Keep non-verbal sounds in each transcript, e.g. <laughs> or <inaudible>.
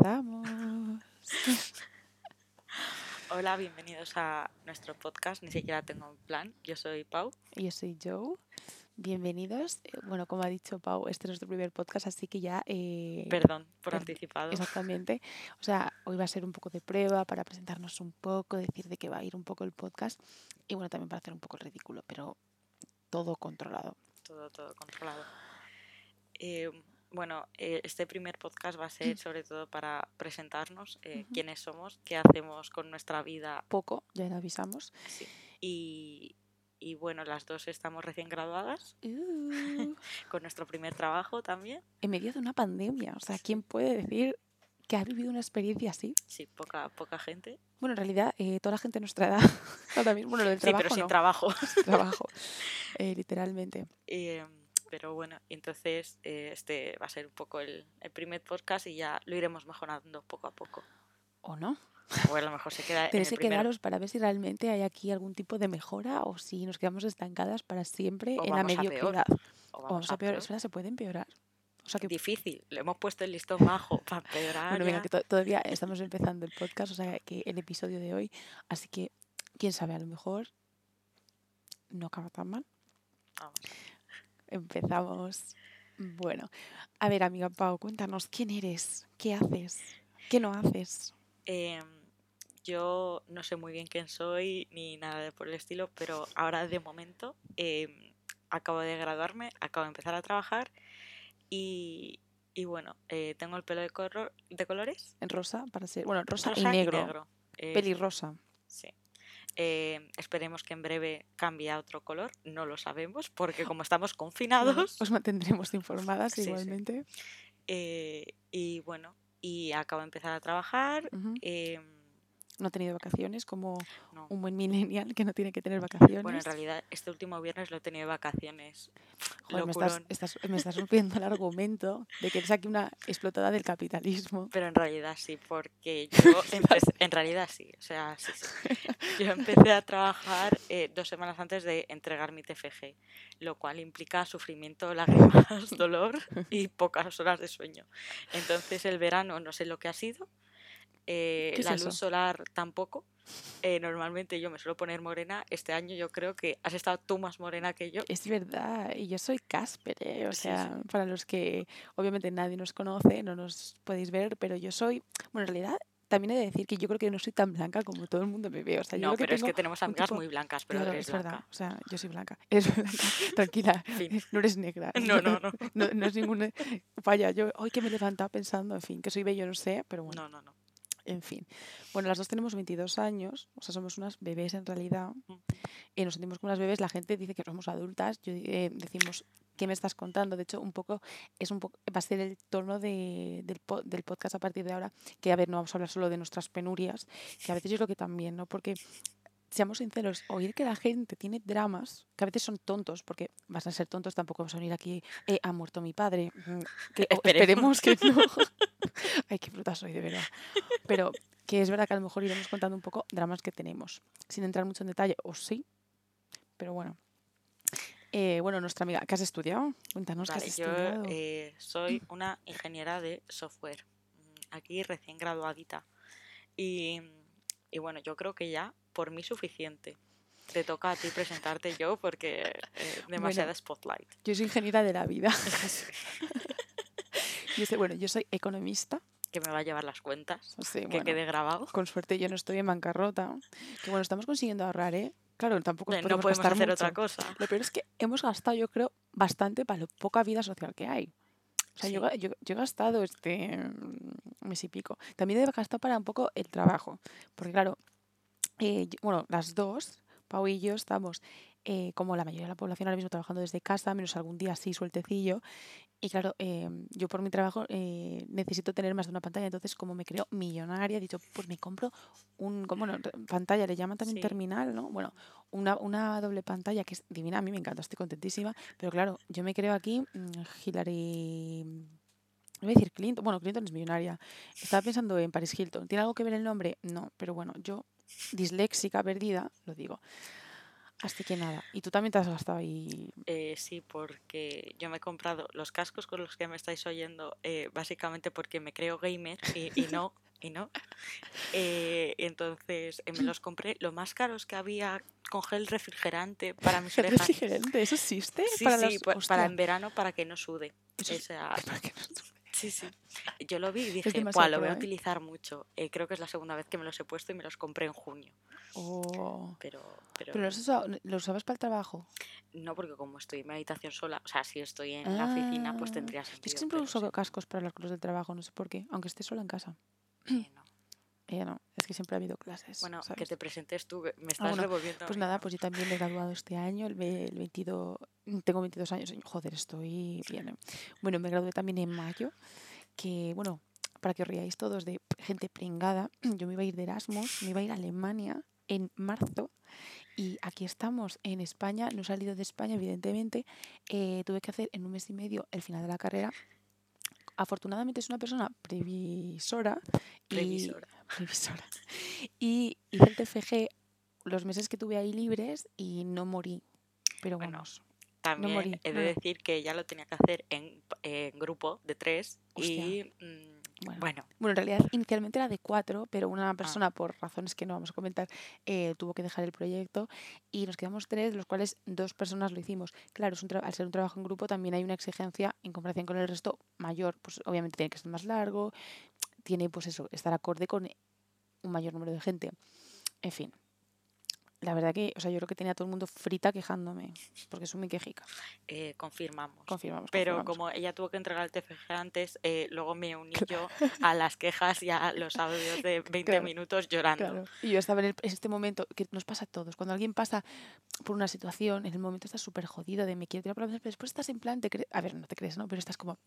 Empezamos. Hola, bienvenidos a nuestro podcast. Ni siquiera tengo un plan. Yo soy Pau. Y yo soy Joe. Bienvenidos. Eh, Bueno, como ha dicho Pau, este es nuestro primer podcast, así que ya... eh, Perdón por per- anticipado. Exactamente. O sea, hoy va a ser un poco de prueba para presentarnos un poco, decir de qué va a ir un poco el podcast y bueno, también para hacer un poco el ridículo, pero todo controlado. Todo, todo controlado. Eh, bueno, eh, este primer podcast va a ser sobre todo para presentarnos eh, quiénes somos, qué hacemos con nuestra vida Poco, ya le avisamos. sí. y, y bueno, las dos estamos recién graduadas Uh, <laughs> con nuestro primer trabajo también. en medio de una pandemia, o sea, ¿quién puede decir que ha vivido una experiencia así? Sí, poca, poca gente. Bueno, en realidad, eh, toda la gente de nuestra edad, <laughs> ahora mismo, bueno, lo del Sí, trabajo pero sin no, trabajo. trabajo, <laughs> eh, literalmente. Pero bueno, entonces eh, este va a ser un poco el, el primer podcast y ya lo iremos mejorando poco a poco. ¿O no? O a lo mejor se queda <laughs> en Tenéis que quedaros para ver si realmente hay aquí algún tipo de mejora o si nos quedamos estancadas para siempre O en la mediocridad. O O vamos a peor, peor. espera, se puede empeorar. O sea que, Difícil, le hemos puesto el listón bajo <laughs> para empeorar. bueno, venga, que to- todavía estamos empezando el podcast, o sea que el episodio de hoy, así que, quién sabe, a lo mejor no acaba tan mal. Vamos. Empezamos. Bueno, a ver, amiga Pau, cuéntanos quién eres, qué haces, qué no haces. Em, yo no sé muy bien quién soy ni nada de por el estilo, pero ahora de momento em, acabo de graduarme, acabo de empezar a trabajar y, y bueno, eh, tengo el pelo de, color, de colores. En rosa, para ser, bueno, rosa, rosa y negro, Eh, pelirrosa. Sí. Eh, esperemos que en breve cambie a otro color, no lo sabemos, porque como <laughs> estamos confinados, os mantendremos informadas <laughs> Sí, sí. igualmente. eh, y bueno, y acabo de empezar a trabajar. No ha tenido vacaciones como no. un buen millennial que no tiene que tener vacaciones. Bueno, en realidad este último viernes lo he tenido de vacaciones. Joder, me, estás, estás- me estás rompiendo el argumento de que eres aquí una explotada del capitalismo. Pero en realidad sí, porque yo <laughs> empecé, en realidad sí, o sea, sí, sí. Yo empecé a trabajar eh, dos semanas antes de entregar mi TFG, lo cual implica sufrimiento, lágrimas, <laughs> dolor y pocas horas de sueño. Entonces el verano no sé lo que ha sido, eh, ¿Qué es la eso? luz solar tampoco. Eh, normalmente yo me suelo poner morena, este año yo creo que has estado tú más morena que yo. Es verdad, y yo soy Casper, ¿eh? o Sí, sí. sea, para los que obviamente nadie nos conoce, no nos podéis ver, pero yo soy, bueno, en realidad también he de decir que yo creo que no soy tan blanca como todo el mundo me ve, o sea, yo No, creo que pero es que tenemos amigas tipo- muy blancas, pero Claro, eres es verdad, blanca. o sea, yo soy blanca, <laughs> eres blanca, tranquila, Fin. no eres negra. <laughs> No, no, no. <laughs> no, no es ninguna. Vaya, yo hoy que me he levantado pensando, en fin, que soy bello, no sé, pero bueno, No, no, no. En fin. Bueno, las dos tenemos 22 años, o sea, somos unas bebés en realidad, y nos sentimos como unas bebés. La gente dice que somos adultas, yo, eh, decimos, ¿qué me estás contando? De hecho, un poco, es un poco, va a ser el tono de- del, del podcast a partir de ahora, que a ver, no vamos a hablar solo de nuestras penurias, que a veces yo creo que también, ¿no? Porque seamos sinceros, oír que la gente tiene dramas, que a veces son tontos, porque vas a ser tontos, tampoco vamos a venir aquí, eh, ha muerto mi padre, mm, que esperemos que no. <laughs> Ay, qué fruta soy, de verdad. Pero que es verdad que a lo mejor iremos contando un poco dramas que tenemos, sin entrar mucho en detalle, o sí, pero bueno. Eh, bueno, nuestra amiga, ¿qué has estudiado? Cuéntanos qué Vale, has yo estudiado. eh, soy una ingeniera de software, mm, aquí recién graduadita. Y, y bueno, yo creo que ya por mí suficiente. Te toca a ti presentarte yo porque eh, demasiada spotlight. Yo soy ingeniera de la vida. <laughs> Yo soy, bueno, yo soy economista. que me va a llevar las cuentas, que bueno, quede grabado. con suerte yo no estoy en bancarrota. Que bueno, estamos consiguiendo ahorrar, ¿eh? Claro, tampoco Eh, No podemos gastar hacer mucho. otra cosa. Lo peor es que hemos gastado, yo creo, bastante para lo poca vida social que hay. O sea, yo, Sí. yo- yo he gastado este mm, mes y pico. También he gastado para un poco el trabajo. Porque claro, eh, yo- bueno, las dos, Pau y yo, estamos eh, como la mayoría de la población ahora mismo trabajando desde casa, menos algún día así sueltecillo. Y claro, eh, yo por mi trabajo eh, necesito tener más de una pantalla. Entonces, como me creo millonaria, he dicho, pues me compro un, como, bueno, pantalla, le llaman también Sí. terminal, ¿no? Bueno, una, una doble pantalla que es divina, a mí me encanta, estoy contentísima. Pero claro, yo me creo aquí mm, Hillary... no Voy a decir Clinton, bueno, Clinton es millonaria. Estaba pensando en Paris Hilton. ¿Tiene algo que ver el nombre? No, pero bueno, yo, disléxica perdida, lo digo. Así que nada. ¿Y tú también te has gastado ahí? Eh, sí, porque yo me he comprado los cascos con los que me estáis oyendo, eh, básicamente porque me creo gamer y, y <laughs> no, y no. Eh, entonces eh, me los compré. Lo más caros que había con gel refrigerante para mis ¿Gel orejas. refrigerante? ¿Eso existe? Sí, para sí, para en verano para que no sude. eso <laughs> para que no- sí, sí. Yo lo vi y dije, demasiado "Buah, lo voy a pro, ¿eh?". utilizar mucho. Eh, creo que es la segunda vez que me los he puesto y me los compré en junio. Oh. Pero, pero, ¿Pero los, usaba- los usabas para el trabajo? no porque como estoy en mi habitación sola, o sea, si estoy en la oficina, pues Ah, tendría Yo sentido. es que siempre uso sí, cascos para las cosas del trabajo, no sé por qué, aunque esté sola en casa. eh, no. Eh, no, es que siempre ha habido clases. Bueno, que te presentes tú, me estás bueno, revolviendo. Pues nada, pues yo también me he graduado este año, el, el 22, tengo 22 años, joder, estoy bien. ¿eh? Bueno, me gradué también en mayo, que bueno, para que os riáis todos de gente pringada, <clears throat> yo me iba a ir de Erasmus, me iba a ir a Alemania en marzo y aquí estamos en España, no he salido de España evidentemente, eh, tuve que hacer en un mes y medio el final de la carrera. Afortunadamente es una persona previsora y Previsora. <laughs> previsora. Y hice el TFG los meses que tuve ahí libres y no morí. Pero Bueno, vamos, También morí, he de no, no. decir que ya lo tenía que hacer en, en grupo de tres y Bueno. bueno, Bueno, en realidad inicialmente era de cuatro, pero Ah. una persona, por razones que no vamos a comentar, eh, tuvo que dejar el proyecto y nos quedamos tres, de los cuales dos personas lo hicimos. Claro, es un al ser un trabajo en grupo también hay una exigencia en comparación con el resto mayor. Pues obviamente tiene que ser más largo, tiene pues eso, estar acorde con un mayor número de gente. En fin. La verdad que, o sea, yo creo que tenía a todo el mundo frita quejándome, porque soy muy quejica. eh, confirmamos. Confirmamos. Pero confirmamos. como ella tuvo que entregar el TFG antes, eh, luego me uní yo a las quejas y a los audios de <laughs> 20 Claro, minutos llorando. Claro. Y yo estaba en, el- en este momento que nos pasa a todos. Cuando alguien pasa por una situación, en el momento estás súper jodido de me quiero tirar por la pero después estás en plan, te a ver, no te crees, ¿no? Pero estás como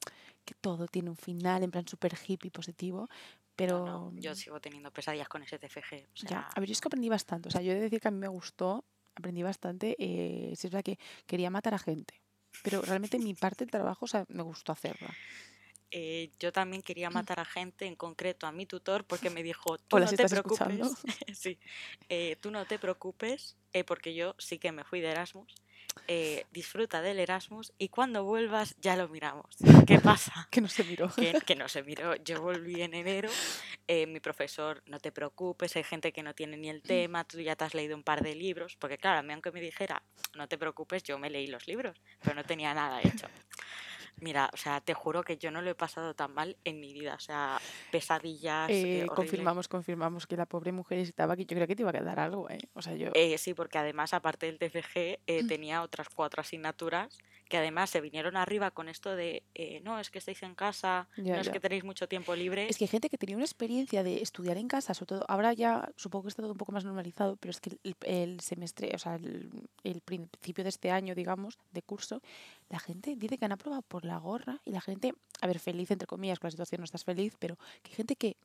que todo tiene un final, en plan súper hippie positivo. Pero No, no, yo sigo teniendo pesadillas con ese TFG. O sea, ya, a ver, yo es que aprendí bastante. O sea, yo he de decir que a mí me gustó, aprendí bastante. Eh, si es verdad que quería matar a gente. Pero realmente mi parte del trabajo, o sea, me gustó hacerla. eh, yo también quería <laughs> matar a gente, en concreto a mi tutor, porque me dijo, tú Hola, no si te preocupes, <laughs> sí, eh, tú no te preocupes, eh, porque yo sí que me fui de Erasmus, eh, disfruta del Erasmus y cuando vuelvas ya lo miramos. <laughs> ¿Qué pasa? Que no se miró. Que, que no se miró, yo volví en enero, eh, mi profesor, no te preocupes, hay gente que no tiene ni el tema, tú ya te has leído un par de libros, porque claro, a mí aunque me dijera, no te preocupes, yo me leí los libros, pero no tenía nada hecho. Mira, o sea, te juro que yo no lo he pasado tan mal en mi vida, o sea, pesadillas. eh, Eh, confirmamos, confirmamos que la pobre mujer estaba aquí. Yo creo que te iba a quedar algo, ¿eh? O sea, yo. Eh, sí, porque además, aparte del TFG, eh, tenía otras cuatro asignaturas que además se vinieron arriba con esto de, eh, no, es que estáis en casa, Ya, no es ya. que tenéis mucho tiempo libre. Es que hay gente que tenía una experiencia de estudiar en casa, sobre todo, ahora ya supongo que está todo un poco más normalizado, pero es que el, el semestre, o sea, el, el principio de este año, digamos, de curso, la gente dice que han aprobado por la gorra y la gente, a ver, feliz entre comillas, con la situación no estás feliz, pero que hay gente que,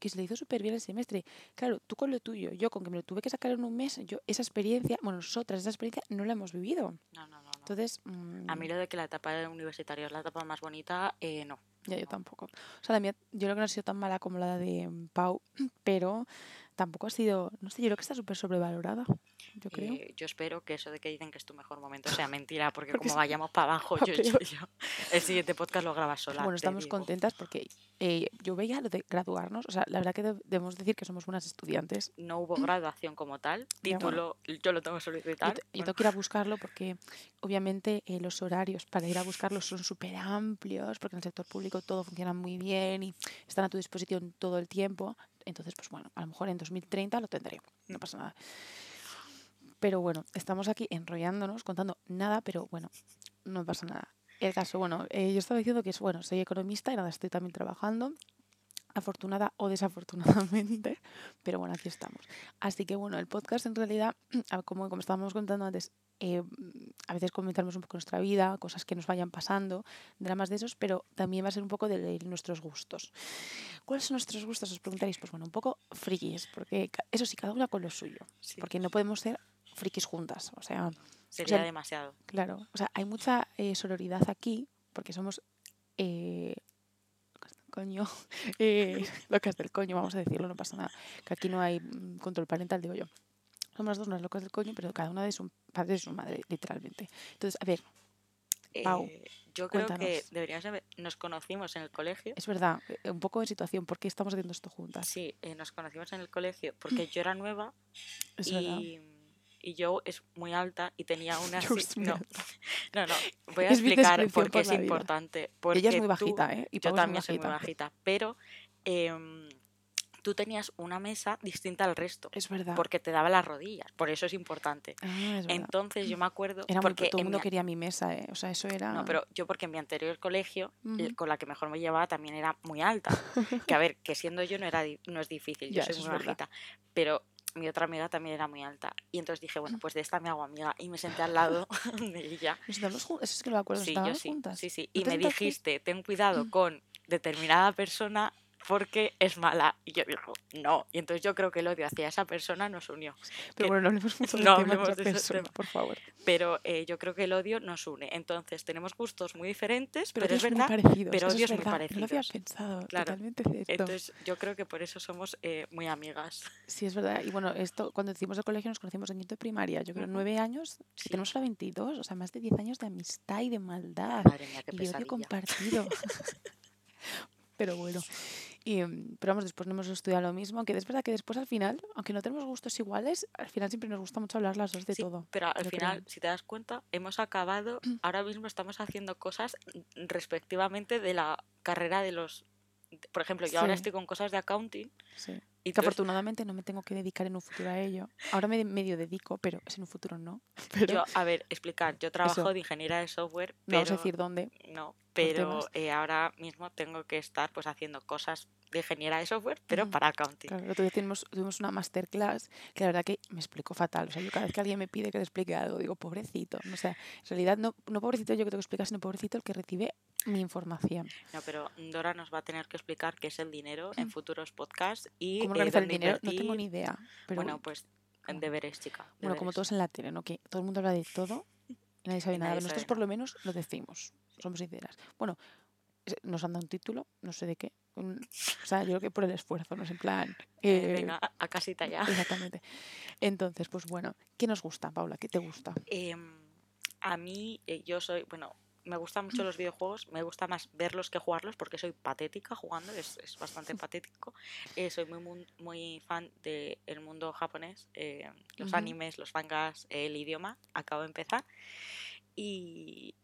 que se le hizo súper bien el semestre. Claro, tú con lo tuyo, yo con que me lo tuve que sacar en un mes, yo esa experiencia, bueno, nosotras esa experiencia no la hemos vivido. No, no, no. Entonces, A mí mm, lo de que la etapa universitaria es la etapa más bonita, eh, no. Ya, yo tampoco. O sea, la mía, yo creo que no ha sido tan mala como la de mm, Pau, <clears throat> pero tampoco ha sido, no sé, yo creo que está súper sobrevalorada, yo creo. Eh, yo espero que eso de que dicen que es tu mejor momento sea <laughs> mentira, porque, Porque como vayamos para abajo, <laughs> yo, yo, yo- el siguiente podcast lo grabas sola. bueno, estamos digo. contentas porque eh, yo veía lo de graduarnos, o sea, la verdad que de- debemos decir que somos buenas estudiantes. No hubo graduación como tal, Ya, bueno. título, yo lo tengo que Yo, te- yo bueno, tengo que ir a buscarlo porque obviamente eh, los horarios para ir a buscarlos son súper amplios, porque en el sector público todo funciona muy bien y están a tu disposición todo el tiempo. Entonces, pues bueno, a lo mejor en 2030 lo tendré, no pasa nada. Pero bueno, estamos aquí enrollándonos, contando nada, pero bueno, no pasa nada. El caso, bueno, eh, yo estaba diciendo que es, bueno, soy economista y nada, estoy también trabajando, afortunada o desafortunadamente, <laughs> pero bueno, aquí estamos. Así que bueno, el podcast en realidad, <clears throat> como, como estábamos contando antes, eh, a veces comentamos un poco nuestra vida, cosas que nos vayan pasando, dramas de esos, pero también va a ser un poco de, nuestros gustos. ¿Cuáles son nuestros gustos? Os preguntaréis, pues bueno, un poco frikis, porque eso sí, cada una con lo suyo, sí, porque no podemos ser frikis juntas, o sea, sería sea, demasiado. Claro, o sea, hay mucha eh, sororidad aquí, porque somos. Eh, coño. <laughs> Eh, locas del coño, vamos a decirlo, no pasa nada. Que aquí no hay mm, control parental, digo yo. Somos dos unas locas del coño, pero cada una de su padre y su madre, literalmente. Entonces, a ver, Pau, Eh, yo creo que deberíamos haber- nos conocimos en el colegio. es verdad, eh, un poco de situación, ¿por qué estamos haciendo esto juntas? Sí, eh, nos conocimos en el colegio porque yo era nueva Es verdad. y, y yo es muy alta y tenía una... <laughs> No, <laughs> no, no, voy a Es explicar por qué es vida. importante. Ella es muy tú- bajita, ¿eh? Y yo Pau muy también soy muy bajita. bajita, pero em, tú tenías una mesa distinta al resto Es verdad. porque te daba las rodillas, por eso es importante. Ah, es. Entonces yo me acuerdo Era muy, porque todo el mundo mi- quería mi mesa, ¿eh? O sea, eso era... no, pero yo porque en mi anterior colegio, Ujú. con la que mejor me llevaba también era muy alta. <laughs> que a ver, que siendo yo no era no es difícil, yo Ya, soy muy bajita. Pero mi otra amiga también era muy alta. Y entonces dije, bueno, pues de esta me hago amiga. Y me senté al lado <laughs> de ella. Eso es que me acuerdo, Sí, yo sí. juntas. Sí, sí. ¿No Y me dijiste, ten cuidado con determinada persona porque es mala. Y yo digo, no. Y entonces yo creo que el odio hacia esa persona nos unió. Pero que- bueno, no hablemos mucho <laughs> del no tema de hablemos esa de persona, tema. por favor. Pero eh, yo creo que el odio nos une. Entonces tenemos gustos muy diferentes, pero, Pero, es verdad. muy parecidos. pero odios es muy verdad, No lo había parecidos. pensado, Claro. totalmente cierto. Entonces yo creo que por eso somos eh, muy amigas. Sí, es verdad. Y bueno, esto cuando decimos el colegio nos conocimos en quinto de primaria. Yo creo nueve años Sí. tenemos ahora 22. O sea, más de 10 años de amistad y de maldad. Madre mía, qué y de odio compartido. <laughs> pero bueno. Y, mm, pero vamos, después no hemos estudiado lo mismo. Aunque es verdad que después al final, aunque no tenemos gustos iguales, al final siempre nos gusta mucho hablar las dos de Sí, todo. pero al final, creo. si te das cuenta, hemos acabado, <clears throat> ahora mismo estamos haciendo cosas respectivamente de la carrera de los... Por ejemplo, yo ahora estoy con cosas de accounting Sí. Y Que afortunadamente no me tengo que dedicar en un futuro a ello. Ahora me medio dedico, pero es en un futuro no. <laughs> Pero yo, a ver, explicar, yo trabajo Eso. de ingeniera de software, no pero vamos a decir dónde. no, pero eh, ahora mismo tengo que estar pues haciendo cosas de ingeniera de software, pero Ujú. para accounting. Claro, el otro día tuvimos, tuvimos una masterclass que la verdad que me explicó fatal. O sea, yo cada vez que alguien me pide que le explique algo, digo, pobrecito. O sea, en realidad no, no pobrecito yo que tengo que explicar, sino pobrecito el que recibe mi información. No, pero Dora nos va a tener que explicar qué es el dinero en futuros podcasts y ¿Cómo eh, organizar el dinero? No tengo ni idea. Pero Bueno, pues ¿cómo? deberes, chica. bueno, como todos en la tele, ¿no? Que todo el mundo habla de todo y nadie sabe nada. nadie Pero nosotros sabe por lo menos lo decimos, somos sinceras. Bueno, nos han dado un título, no sé de qué. un- o sea, yo creo que por el esfuerzo, no es en plan... <laughs> Eh, eh, venga, a- casita ya. Exactamente. Entonces, pues bueno, ¿qué nos gusta, Paula? ¿Qué te gusta? Em, a mí, yo soy, bueno, me gustan mucho los videojuegos, me gusta más verlos que jugarlos porque soy patética jugando, es, es bastante <laughs> patético. Eh, soy muy, muy fan del mundo japonés, eh, los animes, los mangas, el idioma, acabo de empezar. Y,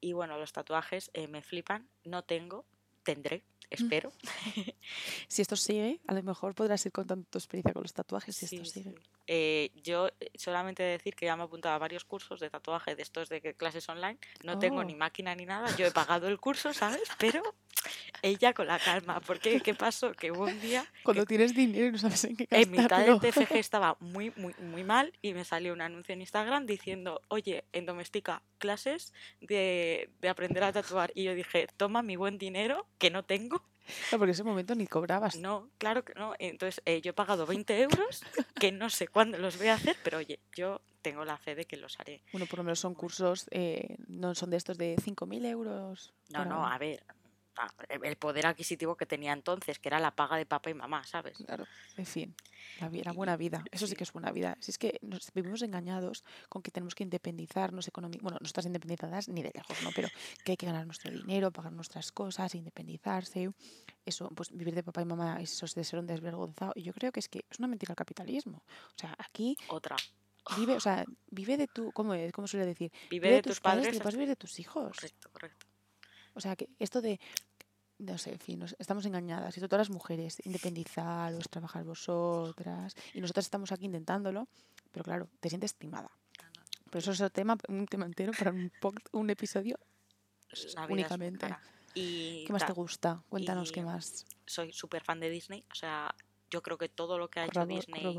y bueno, los tatuajes eh, me flipan, no tengo, tendré, espero. <laughs> Si esto sigue, a lo mejor podrás ir contando tu experiencia con los tatuajes si Sí, esto sigue. sí. Eh, yo eh, solamente decir que ya me he apuntado a varios cursos de tatuaje de estos de clases online. No tengo ni Oh. máquina ni nada. Yo he pagado el curso, ¿sabes? Pero ella con la calma. Porque ¿qué pasó? Que hubo un día <laughs> Cuando tienes dinero y no sabes en qué en mitad gastarlo. del TFG <laughs> estaba muy, muy, muy mal y me salió un anuncio en Instagram diciendo, oye, en Domestica, clases de, de aprender a tatuar. Y yo dije, toma mi buen dinero, que no tengo. <laughs> No, porque en ese momento ni cobrabas. No, claro que no. Entonces eh, yo he pagado 20 euros, que no sé cuándo los voy a hacer, pero oye, yo tengo la fe de que los haré. Bueno, por lo menos son cursos, eh, no son de estos de 5.000 euros. No, no, a ver, el poder adquisitivo que tenía entonces, que era la paga de papá y mamá, ¿sabes? Claro, en fin, la, Y- buena vida. Eso sí sí. que es buena vida. Si es que nos vivimos engañados con que tenemos que independizarnos económicamente. Bueno, no estás independizadas ni de lejos, ¿no? Pero que hay que ganar nuestro dinero, pagar nuestras cosas, independizarse. Eso, pues vivir de papá y mamá, eso es de ser un desvergonzado. Y yo creo que es que es una mentira el capitalismo. O sea, aquí Otra, vive, o sea, vive de tu, ¿cómo es? ¿Cómo suele decir? vive de tus padres y padres. después vivir de tus hijos. Correcto, correcto. O sea, que esto de, no sé, en fin, nos- estamos engañadas. Y todo las mujeres, independizaros, trabajar vosotras. Y nosotras estamos aquí intentándolo, pero claro, te sientes no, Pero eso es otro tema, un tema entero para un, un episodio únicamente. ¿Qué más te ta- gusta? Cuéntanos qué más. soy súper fan de Disney, o sea, yo creo que todo lo que ha hecho Disney,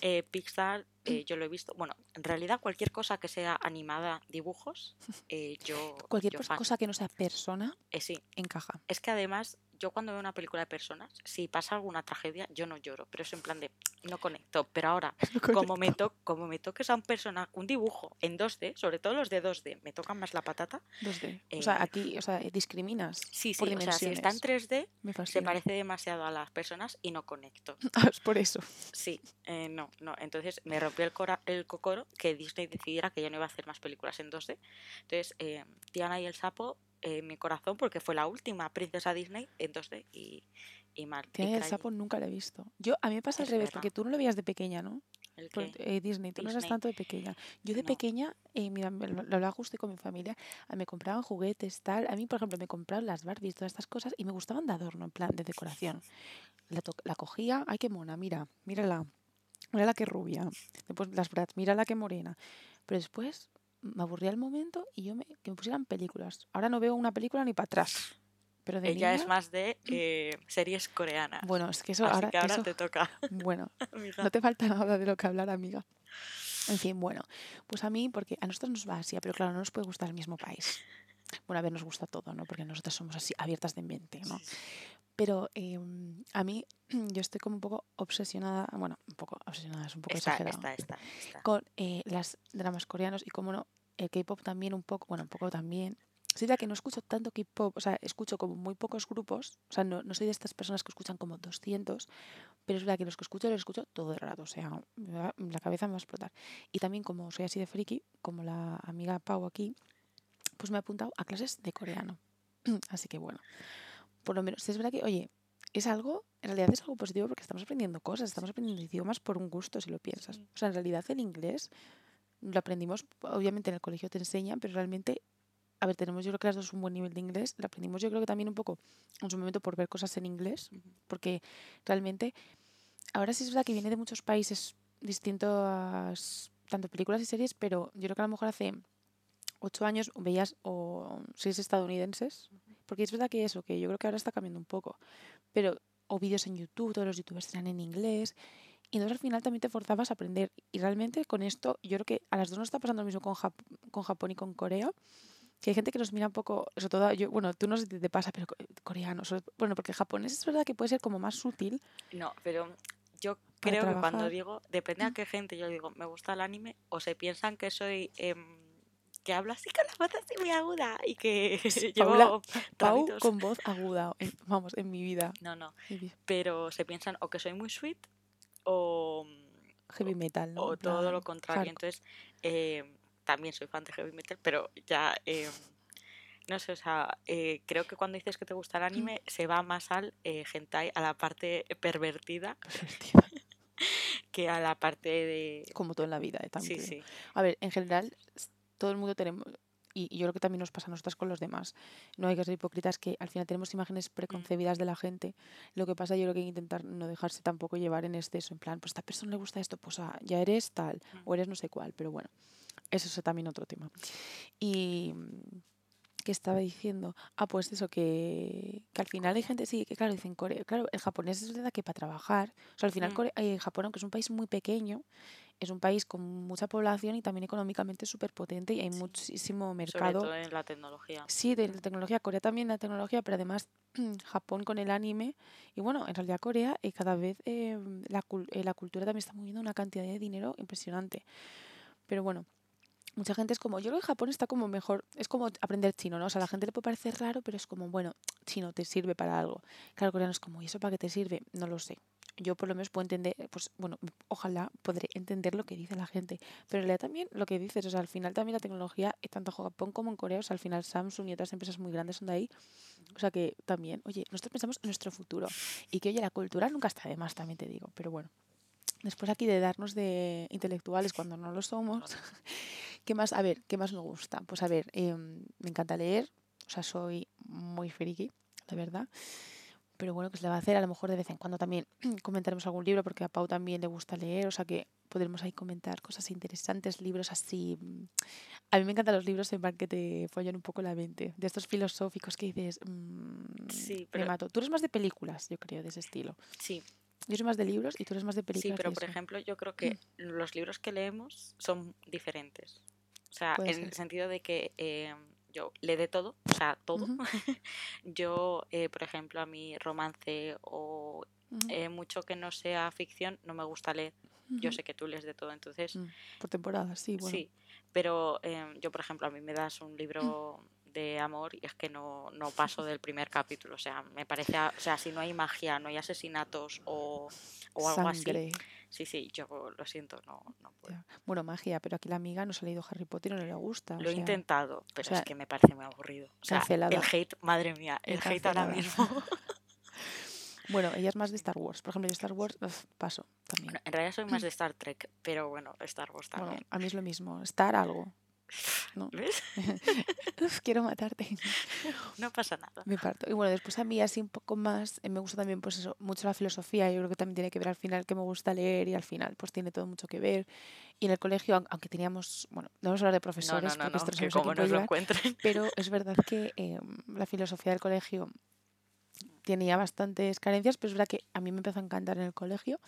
eh, Pixar, <laughs> eh, yo lo he visto. Bueno, en realidad cualquier cosa que sea animada, dibujos, eh, yo. Cualquier yo pers- fan. cosa que no sea persona Eh, sí, encaja. es que además yo cuando veo una película de personas, si pasa alguna tragedia, yo no lloro, pero es en plan de no conecto. Pero ahora, <laughs> como me, to como me toques a un persona, un dibujo en 2D, sobre todo los de 2D, me tocan más la patata. 2D. o sea, eh, aquí, o sea, discriminas. Sí, sí, por o sea, si está en 3D, Me se parece demasiado a las personas y no conecto. <laughs> Ah, es por eso. Sí, eh, no, no. Entonces me rompió el, cora el cocoro que Disney decidiera que ya no iba a hacer más películas en 2D. Entonces, eh, Tiana y el sapo, eh, mi corazón, porque fue la última princesa Disney en 2D y, y el sapo nunca lo he visto. Yo, a mí me pasa al Es revés, verdad. porque tú no lo veías de pequeña, ¿no? el Por- eh, Disney, tú no eras Disney. tanto de pequeña. Yo de No. pequeña, eh, mira, lo, lo hablaba justo con mi familia, me compraban juguetes, tal. A mí, por ejemplo, me compraban las Barbies, todas estas cosas, y me gustaban de adorno, en plan, de decoración. La, la cogía, ay, qué mona, mira, mírala, mírala qué rubia. Después las Bratz, mírala qué morena. Pero después me aburría el momento y yo me, que me pusieran películas. Ahora no veo una película ni para atrás. Pero de Ella es más de <clears throat> eh, series coreanas. Bueno, es que eso Así ahora, que ahora eso- te toca, <laughs> bueno, <laughs> amiga. no te falta nada de lo que hablar, amiga. En fin, bueno, pues a mí, porque a nosotros nos va Asia, pero claro, no nos puede gustar el mismo país. Bueno, a ver, nos gusta todo, ¿no? Porque nosotros somos así abiertas de mente, ¿no? Sí, sí. Pero em, a mí, <clears throat> yo estoy como un poco obsesionada, bueno, un poco obsesionada, es un poco Está, exagerado, está, con eh, las dramas coreanos y como no, el K-pop también un poco, bueno, un poco también. Soy la que no escucho tanto K-pop, o sea, escucho como muy pocos grupos, o sea, no, no soy de estas personas que escuchan como 200, pero es verdad que los que escucho los escucho todo el rato, o sea, la cabeza me va a explotar. Y también como soy así de friki, como la amiga Pau aquí, pues me he apuntado a clases de coreano. <clears throat> Así que bueno, por lo menos, es verdad que, oye, es algo, en realidad es algo positivo porque estamos aprendiendo cosas, estamos aprendiendo idiomas por un gusto, si lo piensas. O sea, en realidad el inglés lo aprendimos, obviamente en el colegio te enseñan, pero realmente, a ver, tenemos yo creo que las dos un buen nivel de inglés, lo aprendimos yo creo que también un poco en su momento por ver cosas en inglés, porque realmente, ahora sí es verdad que viene de muchos países distintos, tanto películas y series, pero yo creo que a lo mejor hace ocho años veías o series estadounidenses, porque es verdad que eso, que yo creo que ahora está cambiando un poco, pero o vídeos en YouTube, todos los youtubers eran en inglés, y entonces al final también te forzabas a aprender, y realmente con esto yo creo que a las dos nos está pasando lo mismo con, Jap- con Japón y con Corea, que hay gente que nos mira un poco, sobre todo, yo, bueno, tú no sé si te pasa, pero co- coreano, sobre- bueno, porque japonés es verdad que puede ser como más sutil, No, pero yo creo que cuando digo, depende a qué gente yo digo, me gusta el anime, o se piensan que soy, em, que hablo así con la voz así muy aguda y que <laughs> llevo Pau con voz aguda, en- vamos, en mi vida, No, no, pero se piensan o que soy muy sweet o, heavy metal, ¿no? o todo lo contrario. hardcore. Entonces, eh, también soy fan de heavy metal, pero ya, eh, no sé, o sea, eh, creo que cuando dices que te gusta el anime, se va más al hentai, a la parte pervertida, <laughs> Pervertida. <laughs> que a la parte de... Como todo en la vida, ¿eh? También Sí, sí. A ver, en general, todo el mundo tenemos, y y yo creo que también nos pasa a nosotras con los demás, no hay que ser hipócritas, que al final tenemos imágenes preconcebidas de la gente. Lo que pasa, yo creo que hay que intentar no dejarse tampoco llevar en exceso, en plan, pues a esta persona le gusta esto, pues ah, ya eres tal, o eres no sé cuál, pero bueno, eso es también otro tema. Y. mm, ¿Qué estaba diciendo? Ah, pues eso, que, que al final hay gente, sí, que claro, dicen Corea, claro, el japonés es verdad que para trabajar, o sea, al final Mm. Corea- eh, Japón, aunque es un país muy pequeño, es un país con mucha población y también económicamente súper potente y hay Sí. muchísimo Sobre mercado. todo en la tecnología. Sí, de la tecnología, Corea también la tecnología, pero además <clears throat> Japón con el anime y bueno, en realidad Corea eh, cada vez eh, la, cul- eh, la cultura también está moviendo una cantidad de dinero impresionante. Pero bueno, mucha gente es como, yo creo que Japón está como mejor, es como aprender chino, ¿no? O sea, a la gente le puede parecer raro, pero es como, bueno, chino te sirve para algo. Claro, coreano es como, ¿y eso para qué te sirve? No lo sé. Yo por lo menos puedo entender, pues bueno, ojalá podré entender lo que dice la gente. Pero en realidad también lo que dices, o sea, al final también la tecnología, eh, tanto en Japón como en Corea, o sea, al final Samsung y otras empresas muy grandes son de ahí. O sea que también, oye, nosotros pensamos en nuestro futuro. Y que, oye, la cultura nunca está de más, también te digo. Pero bueno, después aquí de darnos de intelectuales cuando no lo somos, <laughs> ¿qué más? A ver, ¿qué más me gusta? Pues a ver, em, me encanta leer, o sea, soy muy friki, la verdad. Pero bueno, que se le va a hacer? A lo mejor de vez en cuando también <clears throat> comentaremos algún libro, porque a Pau también le gusta leer, o sea que podremos ahí comentar cosas interesantes, libros así. mm, A mí me encantan los libros en plan que te follan un poco la mente, de estos filosóficos que dices, mm, Sí, me pero- mato. Tú eres más de películas, yo creo, de ese estilo. Sí, Yo soy más de libros y tú eres más de sí, películas. pero y por ejemplo, yo creo que los libros que leemos son diferentes. O sea, Puede en ser. el sentido de que eh, yo le de todo, o sea, todo. <laughs> Yo, eh, por ejemplo, a mí romance o eh, mucho que no sea ficción, no me gusta leer. Yo sé que tú lees de todo, entonces Mm, Por temporada, sí, bueno. sí. Pero em, yo, por ejemplo, a mí me das un libro de amor y es que no, no paso del primer capítulo. O sea, me parece, o sea, si no hay magia, no hay asesinatos o, o algo así. Sí, sí, yo lo siento, no, no puedo. Bueno, magia, pero aquí la amiga no se ha leído Harry Potter y no le gusta. Lo he sea, intentado, pero sea, es que me parece muy aburrido. O sea, cancelada. el hate, madre mía, el hate ahora mismo. <laughs> Bueno, ella es más de Star Wars. Por ejemplo, yo Star Wars paso también. Bueno, en realidad soy más <laughs> de Star Trek, pero bueno, Star Wars Bueno, también. a mí es lo mismo. Star algo. No. ¿Ves? <laughs> Uf, quiero matarte. <laughs> No pasa nada. Me parto. Y bueno, después a mí así un poco más, eh, me gusta también pues eso, mucho la filosofía, yo creo que también tiene que ver al final que me gusta leer y al final pues tiene todo mucho que ver. Y en el colegio, aun- aunque teníamos, bueno, no vamos a hablar de profesores no, no, porque no, esto no que como nos lo encuentren. pero es verdad que eh, la filosofía del colegio tenía bastantes carencias, pero es verdad que a mí me empezó a encantar en el colegio,